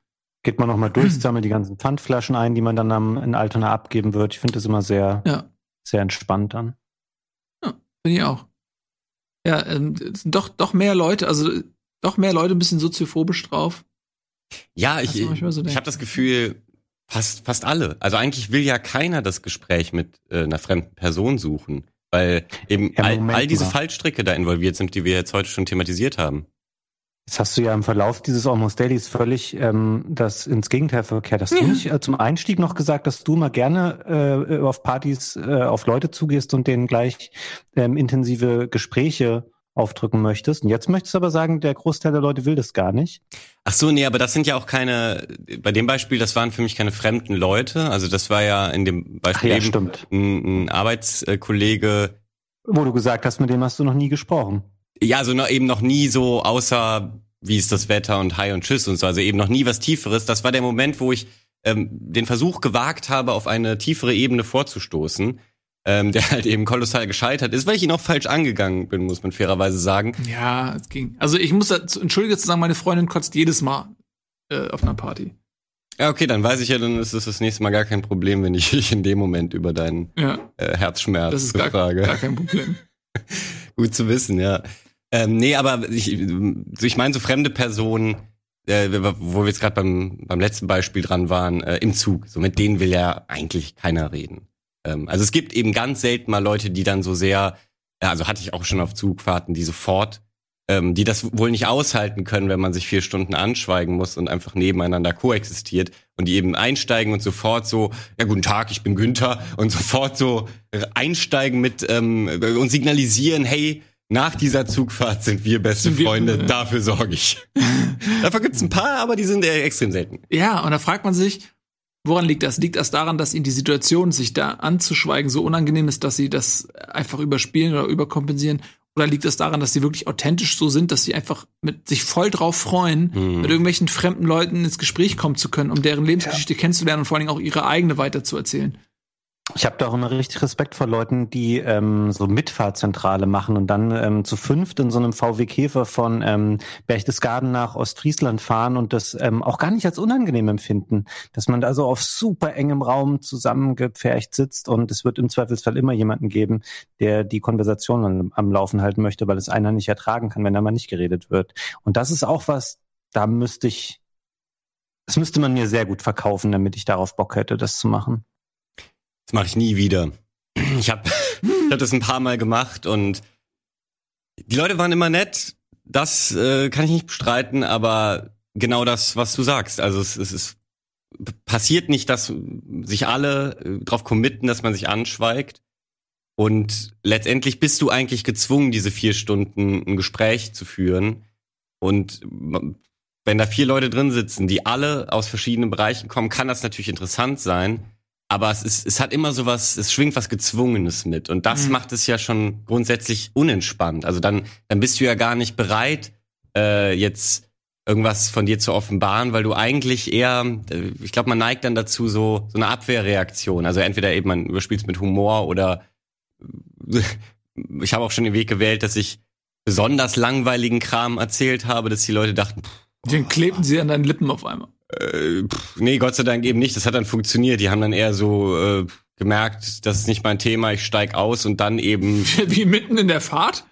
Geht man nochmal durch, sammelt die ganzen Pfandflaschen ein, die man dann am, in Altona abgeben wird. Ich finde das immer sehr, Ja, sehr entspannt dann. finde ich auch. Ja, ähm, doch, doch mehr Leute, also doch mehr Leute ein bisschen soziophobisch drauf. Ja, ich, so ich habe das Gefühl, fast, fast alle. Also eigentlich will ja keiner das Gespräch mit äh, einer fremden Person suchen, weil eben Ja, all, all diese mal. Fallstricke da involviert sind, die wir jetzt heute schon thematisiert haben. Jetzt hast du ja im Verlauf dieses Almost Dailies völlig ähm, das ins Gegenteil verkehrt. Hast du nicht äh, zum Einstieg noch gesagt, dass du mal gerne äh, auf Partys äh, auf Leute zugehst und denen gleich ähm, intensive Gespräche aufdrücken möchtest? Und jetzt möchtest du aber sagen, der Großteil der Leute will das gar nicht. Ach so, nee, aber das sind ja auch keine, bei dem Beispiel, das waren für mich keine fremden Leute. Also das war ja in dem Ach Beispiel ja, eben ein, ein Arbeitskollege, Wo du gesagt hast, mit dem hast du noch nie gesprochen. ja, also noch, eben noch nie so außer wie ist das Wetter und Hi und Tschüss und so, also eben noch nie was Tieferes. Das war der Moment, wo ich ähm, den Versuch gewagt habe, auf eine tiefere Ebene vorzustoßen, ähm, der halt eben kolossal gescheitert ist, weil ich ihn auch falsch angegangen bin, muss man fairerweise sagen. Ja, es ging. Also ich muss entschuldige zu sagen, meine Freundin kotzt jedes Mal äh, auf einer Party. Ja, okay, dann weiß ich ja, dann ist es das nächste Mal gar kein Problem, wenn ich dich in dem Moment über deinen Ja, äh, Herzschmerz das ist gar, frage. gar kein Problem. Gut zu wissen, ja. Ähm, nee, aber ich, ich meine so fremde Personen, äh, wo wir jetzt gerade beim, beim letzten Beispiel dran waren, äh, im Zug. So mit denen will ja eigentlich keiner reden. Ähm, also es gibt eben ganz selten mal Leute, die dann so sehr, also hatte ich auch schon auf Zugfahrten, die sofort, ähm, die das wohl nicht aushalten können, wenn man sich vier Stunden anschweigen muss und einfach nebeneinander koexistiert und die eben einsteigen und sofort so, ja guten Tag, ich bin Günther und sofort so einsteigen mit ähm, und signalisieren, hey, nach dieser Zugfahrt sind wir beste Freunde, dafür sorge ich. Dafür gibt's ein paar, aber die sind extrem selten. Ja, und da fragt man sich, woran liegt das? Liegt das daran, dass ihnen die Situation, sich da anzuschweigen, so unangenehm ist, dass sie das einfach überspielen oder überkompensieren? Oder liegt es daran, dass sie wirklich authentisch so sind, dass sie einfach mit sich voll drauf freuen, Hm. mit irgendwelchen fremden Leuten ins Gespräch kommen zu können, um deren Lebensgeschichte kennenzulernen und vor allen Dingen auch ihre eigene weiterzuerzählen? Ich habe da auch immer richtig Respekt vor Leuten, die ähm, so Mitfahrzentrale machen und dann ähm, zu fünft in so einem VW Käfer von ähm, Berchtesgaden nach Ostfriesland fahren und das ähm, auch gar nicht als unangenehm empfinden, dass man da so auf super engem Raum zusammengepfercht sitzt und es wird im Zweifelsfall immer jemanden geben, der die Konversation am, am Laufen halten möchte, weil es einer nicht ertragen kann, wenn da mal nicht geredet wird. Und das ist auch was, da müsste ich, das müsste man mir sehr gut verkaufen, damit ich darauf Bock hätte, das zu machen. Das mache ich nie wieder. Ich habe ich hab das ein paar Mal gemacht und die Leute waren immer nett. Das äh, kann ich nicht bestreiten, aber genau das, was du sagst. Also es, es ist passiert nicht, dass sich alle äh, drauf committen, dass man sich anschweigt. Und letztendlich bist du eigentlich gezwungen, diese vier Stunden ein Gespräch zu führen. Und wenn da vier Leute drin sitzen, die alle aus verschiedenen Bereichen kommen, kann das natürlich interessant sein. Aber es ist, es hat immer so was, es schwingt was Gezwungenes mit. Und das Mhm. macht es ja schon grundsätzlich unentspannt. Also dann, dann bist du ja gar nicht bereit, äh, jetzt irgendwas von dir zu offenbaren, weil du eigentlich eher, äh, ich glaube, man neigt dann dazu so, so eine Abwehrreaktion. Also entweder eben man überspielt es mit Humor oder ich habe auch schon den Weg gewählt, dass ich besonders langweiligen Kram erzählt habe, dass die Leute dachten, pff, Den klebten sie an deinen Lippen auf einmal. Äh, pff, nee, Gott sei Dank eben nicht. Das hat dann funktioniert. Die haben dann eher so äh, gemerkt, das ist nicht mein Thema, ich steig aus und dann eben. Wie mitten in der Fahrt?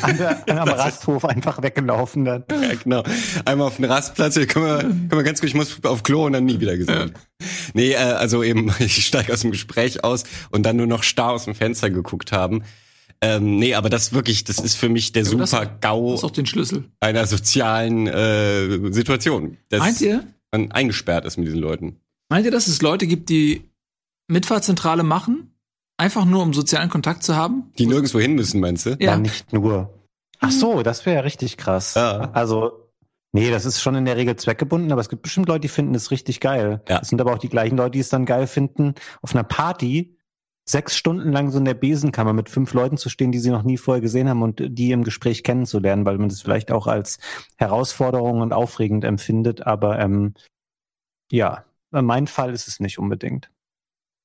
An der, am Rasthof einfach weggelaufen dann. ja, genau. Einmal auf den Rastplatz, hier, können wir, können wir ganz gut, ich muss auf Klo und dann nie wieder gesehen. Ja. Nee, äh, also eben, ich steig aus dem Gespräch aus und dann nur noch starr aus dem Fenster geguckt haben. Ähm, nee, aber das wirklich, das ist für mich der ja, super das, GAU das ist auch den Schlüssel. einer sozialen äh, Situation. Dass Meint ihr? Man eingesperrt ist mit diesen Leuten. Meint ihr, dass es Leute gibt, die Mitfahrzentrale machen? Einfach nur, um sozialen Kontakt zu haben? Die nirgendwo hin müssen, meinst du? Ja, ja nicht nur. Ach so, das wäre ja richtig krass. Ja. Also, nee, das ist schon in der Regel zweckgebunden, aber es gibt bestimmt Leute, die finden es richtig geil. Ja. Es sind aber auch die gleichen Leute, die es dann geil finden, auf einer Party sechs Stunden lang so in der Besenkammer mit fünf Leuten zu stehen, die sie noch nie vorher gesehen haben und die im Gespräch kennenzulernen, weil man das vielleicht auch als Herausforderung und aufregend empfindet. Aber ähm, ja, mein Fall ist es nicht unbedingt.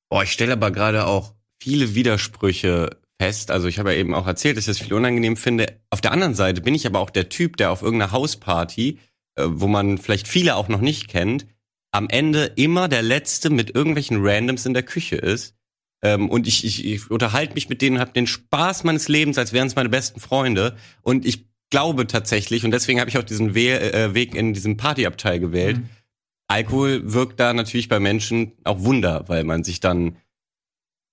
Boah, ich stelle aber gerade auch viele Widersprüche fest. Also ich habe ja eben auch erzählt, dass ich das viel unangenehm finde. Auf der anderen Seite bin ich aber auch der Typ, der auf irgendeiner Hausparty, äh, wo man vielleicht viele auch noch nicht kennt, am Ende immer der Letzte mit irgendwelchen Randoms in der Küche ist. Ähm, und ich, ich, ich unterhalte mich mit denen, habe den Spaß meines Lebens, als wären es meine besten Freunde. Und ich glaube tatsächlich, und deswegen habe ich auch diesen We äh, Weg in diesem Partyabteil gewählt, mhm. Alkohol wirkt da natürlich bei Menschen auch Wunder, weil man sich dann,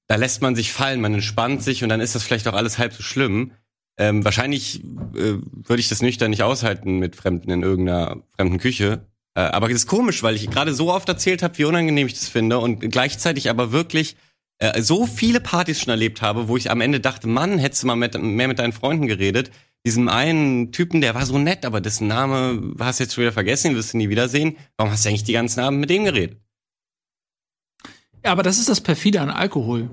da lässt man sich fallen, man entspannt sich und dann ist das vielleicht auch alles halb so schlimm. Ähm, wahrscheinlich äh, würde ich das nüchtern nicht aushalten mit Fremden in irgendeiner fremden Küche. Äh, aber es ist komisch, weil ich gerade so oft erzählt habe, wie unangenehm ich das finde und gleichzeitig aber wirklich äh, so viele Partys schon erlebt habe, wo ich am Ende dachte, Mann, hättest du mal mit, mehr mit deinen Freunden geredet. Diesem einen Typen, der war so nett, aber dessen Name hast du jetzt schon wieder vergessen, den wirst du nie wiedersehen. Warum hast du eigentlich die ganzen Abend mit dem geredet? Ja, aber das ist das perfide an Alkohol.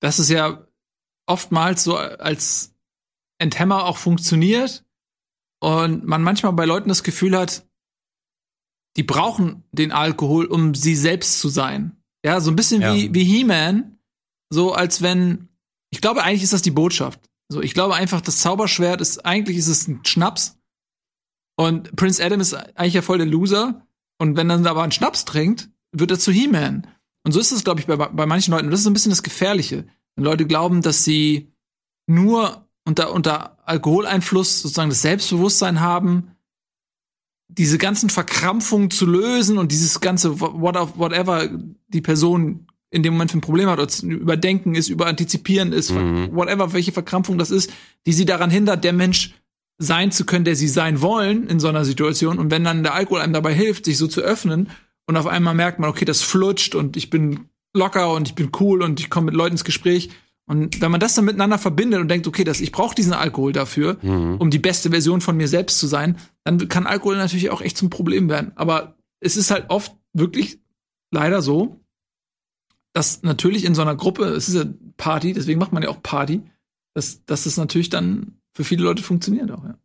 Das ist ja oftmals so als Enthemmer auch funktioniert und man manchmal bei Leuten das Gefühl hat, die brauchen den Alkohol, um sie selbst zu sein. Ja, so ein bisschen ja. wie, wie He-Man, so als wenn, ich glaube, eigentlich ist das die Botschaft. So, ich glaube einfach, das Zauberschwert ist, eigentlich ist es ein Schnaps. Und Prince Adam ist eigentlich ja voll der Loser. Und wenn dann aber einen Schnaps trinkt, wird er zu He-Man. Und so ist es, glaube ich, bei, bei manchen Leuten. Und das ist so ein bisschen das Gefährliche. Wenn Leute glauben, dass sie nur unter, unter Alkoholeinfluss sozusagen das Selbstbewusstsein haben, diese ganzen Verkrampfungen zu lösen und dieses ganze whatever die Person in dem Moment für ein Problem hat, ob es Überdenken ist, Überantizipieren ist, mhm. whatever, welche Verkrampfung das ist, die sie daran hindert, der Mensch sein zu können, der sie sein wollen in so einer Situation. Und wenn dann der Alkohol einem dabei hilft, sich so zu öffnen und auf einmal merkt man, okay, das flutscht und ich bin locker und ich bin cool und ich komme mit Leuten ins Gespräch. Und wenn man das dann miteinander verbindet und denkt, okay, das, ich brauche diesen Alkohol dafür, mhm. um die beste Version von mir selbst zu sein, dann kann Alkohol natürlich auch echt zum Problem werden. Aber es ist halt oft wirklich leider so, dass natürlich in so einer Gruppe, es ist ja Party, deswegen macht man ja auch Party, dass, dass das natürlich dann für viele Leute funktioniert auch, ja.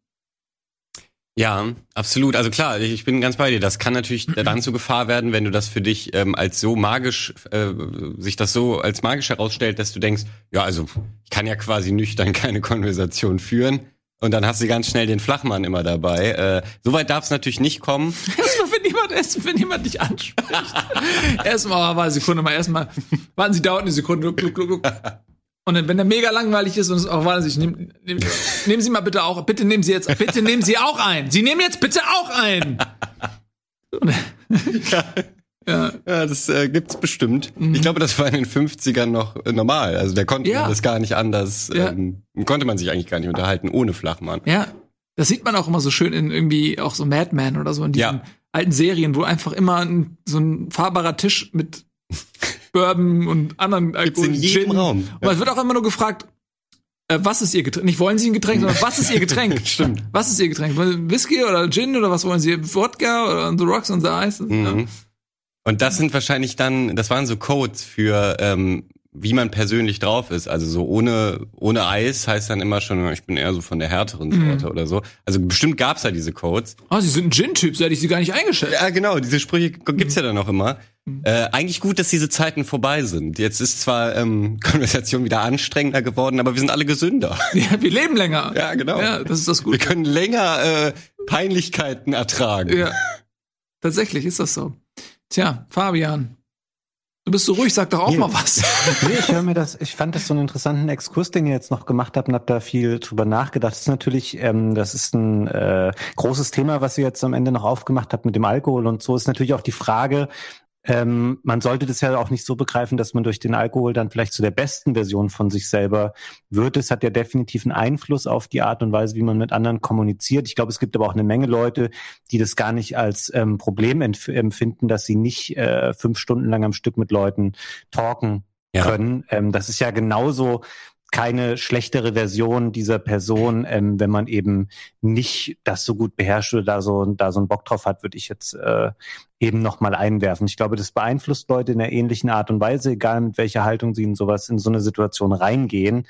Ja, absolut. Also klar, ich bin ganz bei dir. Das kann natürlich dann zur Gefahr werden, wenn du das für dich ähm, als so magisch, äh, sich das so als magisch herausstellt, dass du denkst, ja, also ich kann ja quasi nüchtern keine Konversation führen. Und dann hast du ganz schnell den Flachmann immer dabei. Äh, Soweit darf es natürlich nicht kommen. Erstmal, wenn jemand, erst, wenn jemand dich anspricht. erstmal, warte eine Sekunde mal, erstmal, warten Sie dauert eine Sekunde. Gluck, gluck, gluck. Und dann, wenn der mega langweilig ist und es auch Sie, nehm, nehm, nehmen Sie mal bitte auch, bitte nehmen Sie jetzt, bitte nehmen Sie auch ein. Sie nehmen jetzt bitte auch ein. ja. Ja, ja das äh, gibt's bestimmt. Mhm. Ich glaube, das war in den 50ern noch äh, normal. Also der konnte ja. das gar nicht anders, ja. ähm, konnte man sich eigentlich gar nicht unterhalten ohne Flachmann. Ja, das sieht man auch immer so schön in irgendwie auch so Mad Men oder so in diesen ja. alten Serien, wo einfach immer ein, so ein fahrbarer Tisch mit Bourbon und anderen Alkohol in jedem Gin. Raum. Und es wird auch immer nur gefragt, äh, was ist ihr Getränk? Nicht wollen Sie ein Getränk, sondern was ist Ihr Getränk? Stimmt. Was ist Ihr Getränk? Whisky oder Gin oder was wollen Sie? Wodka oder The Rocks and the Ice? Mhm. Ja. Und das sind wahrscheinlich dann, das waren so Codes für, ähm, wie man persönlich drauf ist. Also so ohne, ohne Eis heißt dann immer schon, ich bin eher so von der härteren mhm. Sorte mhm. oder so. Also bestimmt gab's ja diese Codes. Ah, oh, Sie sind ein Gin-Typ, so hätte ich Sie gar nicht eingeschätzt. Ja, genau, diese Sprüche gibt's mhm. ja dann auch immer. Mhm. Äh, eigentlich gut, dass diese Zeiten vorbei sind. Jetzt ist zwar ähm, Konversation wieder anstrengender geworden, aber wir sind alle gesünder. Ja, wir leben länger. Ja, genau. Ja, das ist das Gute. Wir können länger äh, Peinlichkeiten ertragen. Ja, tatsächlich ist das so. Tja, Fabian, Du bist so ruhig, sag doch auch Nee. mal was. Nee, ich höre mir das, ich fand das so einen interessanten Exkurs, den ihr jetzt noch gemacht habt und hab da viel drüber nachgedacht. Das ist natürlich, ähm, das ist ein äh, großes Thema, was ihr jetzt am Ende noch aufgemacht habt mit dem Alkohol und so, ist natürlich auch die Frage, ähm, man sollte das ja auch nicht so begreifen, dass man durch den Alkohol dann vielleicht zu der besten Version von sich selber wird. Es hat ja definitiv einen Einfluss auf die Art und Weise, wie man mit anderen kommuniziert. Ich glaube, es gibt aber auch eine Menge Leute, die das gar nicht als ähm, Problem empf empfinden, dass sie nicht äh, fünf Stunden lang am Stück mit Leuten talken Ja. können. Ähm, das ist ja genauso keine schlechtere Version dieser Person, ähm, wenn man eben nicht das so gut beherrscht oder da so, da so einen Bock drauf hat, würde ich jetzt äh, eben nochmal einwerfen. Ich glaube, das beeinflusst Leute in einer ähnlichen Art und Weise, egal mit welcher Haltung sie in sowas, in so eine Situation reingehen.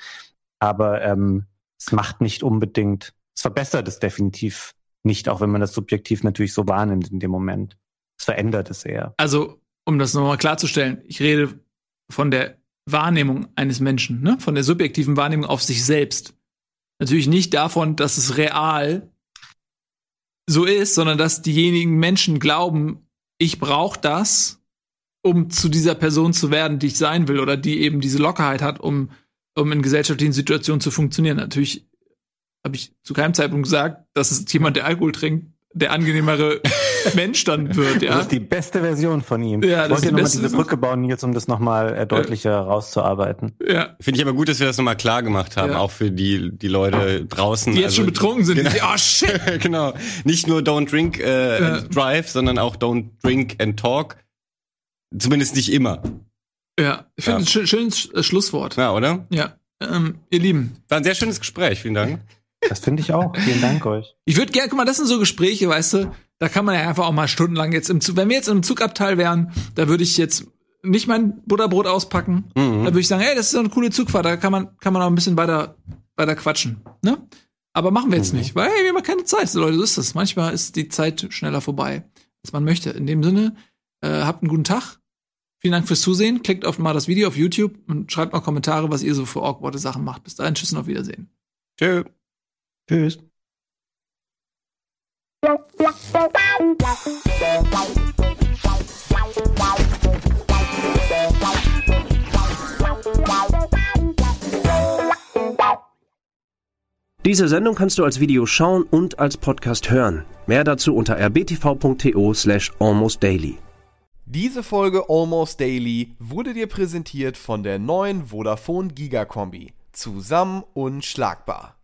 Aber ähm, es macht nicht unbedingt, es verbessert es definitiv nicht, auch wenn man das subjektiv natürlich so wahrnimmt in dem Moment. Es verändert es eher. Also, um das nochmal klarzustellen, ich rede von der Wahrnehmung eines Menschen, ne? von der subjektiven Wahrnehmung auf sich selbst. Natürlich nicht davon, dass es real so ist, sondern dass diejenigen Menschen glauben, ich brauche das, um zu dieser Person zu werden, die ich sein will, oder die eben diese Lockerheit hat, um, um in gesellschaftlichen Situationen zu funktionieren. Natürlich habe ich zu keinem Zeitpunkt gesagt, dass es jemand, der Alkohol trinkt, der angenehmere Mensch dann wird, ja. Das ist die beste Version von ihm. Ja, das ich ist wollte die nochmal diese. Brücke bauen, jetzt um das nochmal äh, deutlicher rauszuarbeiten. ja. Finde ich aber gut, dass wir das nochmal klar gemacht haben, Ja. auch für die, die Leute draußen. Die jetzt Also- schon betrunken sind. Genau. Die, oh shit. genau. Nicht nur don't drink äh, Ja. and drive, sondern auch don't drink and talk. Zumindest nicht immer. Ja, ich finde Ja. ein schön, schönes äh, Schlusswort. Ja, oder? Ja. Ähm, ihr Lieben, War ein sehr schönes Gespräch. Vielen Dank. Das finde ich auch. Vielen Dank euch. ich würde gerne, guck mal, das sind so Gespräche, weißt du, da kann man ja einfach auch mal stundenlang jetzt im Zug, wenn wir jetzt im Zugabteil wären, da würde ich jetzt nicht mein Butterbrot auspacken. Mhm. Da würde ich sagen, hey, das ist so eine coole Zugfahrt, da kann man, kann man auch ein bisschen weiter, weiter quatschen. Ne? Aber machen wir jetzt nicht, weil hey, wir haben keine Zeit. So, Leute, so ist das. Manchmal ist die Zeit schneller vorbei, als man möchte. In dem Sinne, äh, habt einen guten Tag. Vielen Dank fürs Zusehen. Klickt auf mal das Video auf YouTube und schreibt mal Kommentare, was ihr so für awkwarde Sachen macht. Bis dahin, tschüss und auf Wiedersehen. Tschö. Tschüss. Diese Sendung kannst du als Video schauen und als Podcast hören. Mehr dazu unter rbtv.to slash almostdaily. Diese Folge Almost Daily wurde dir präsentiert von der neuen Vodafone Giga Kombi. Zusammen unschlagbar.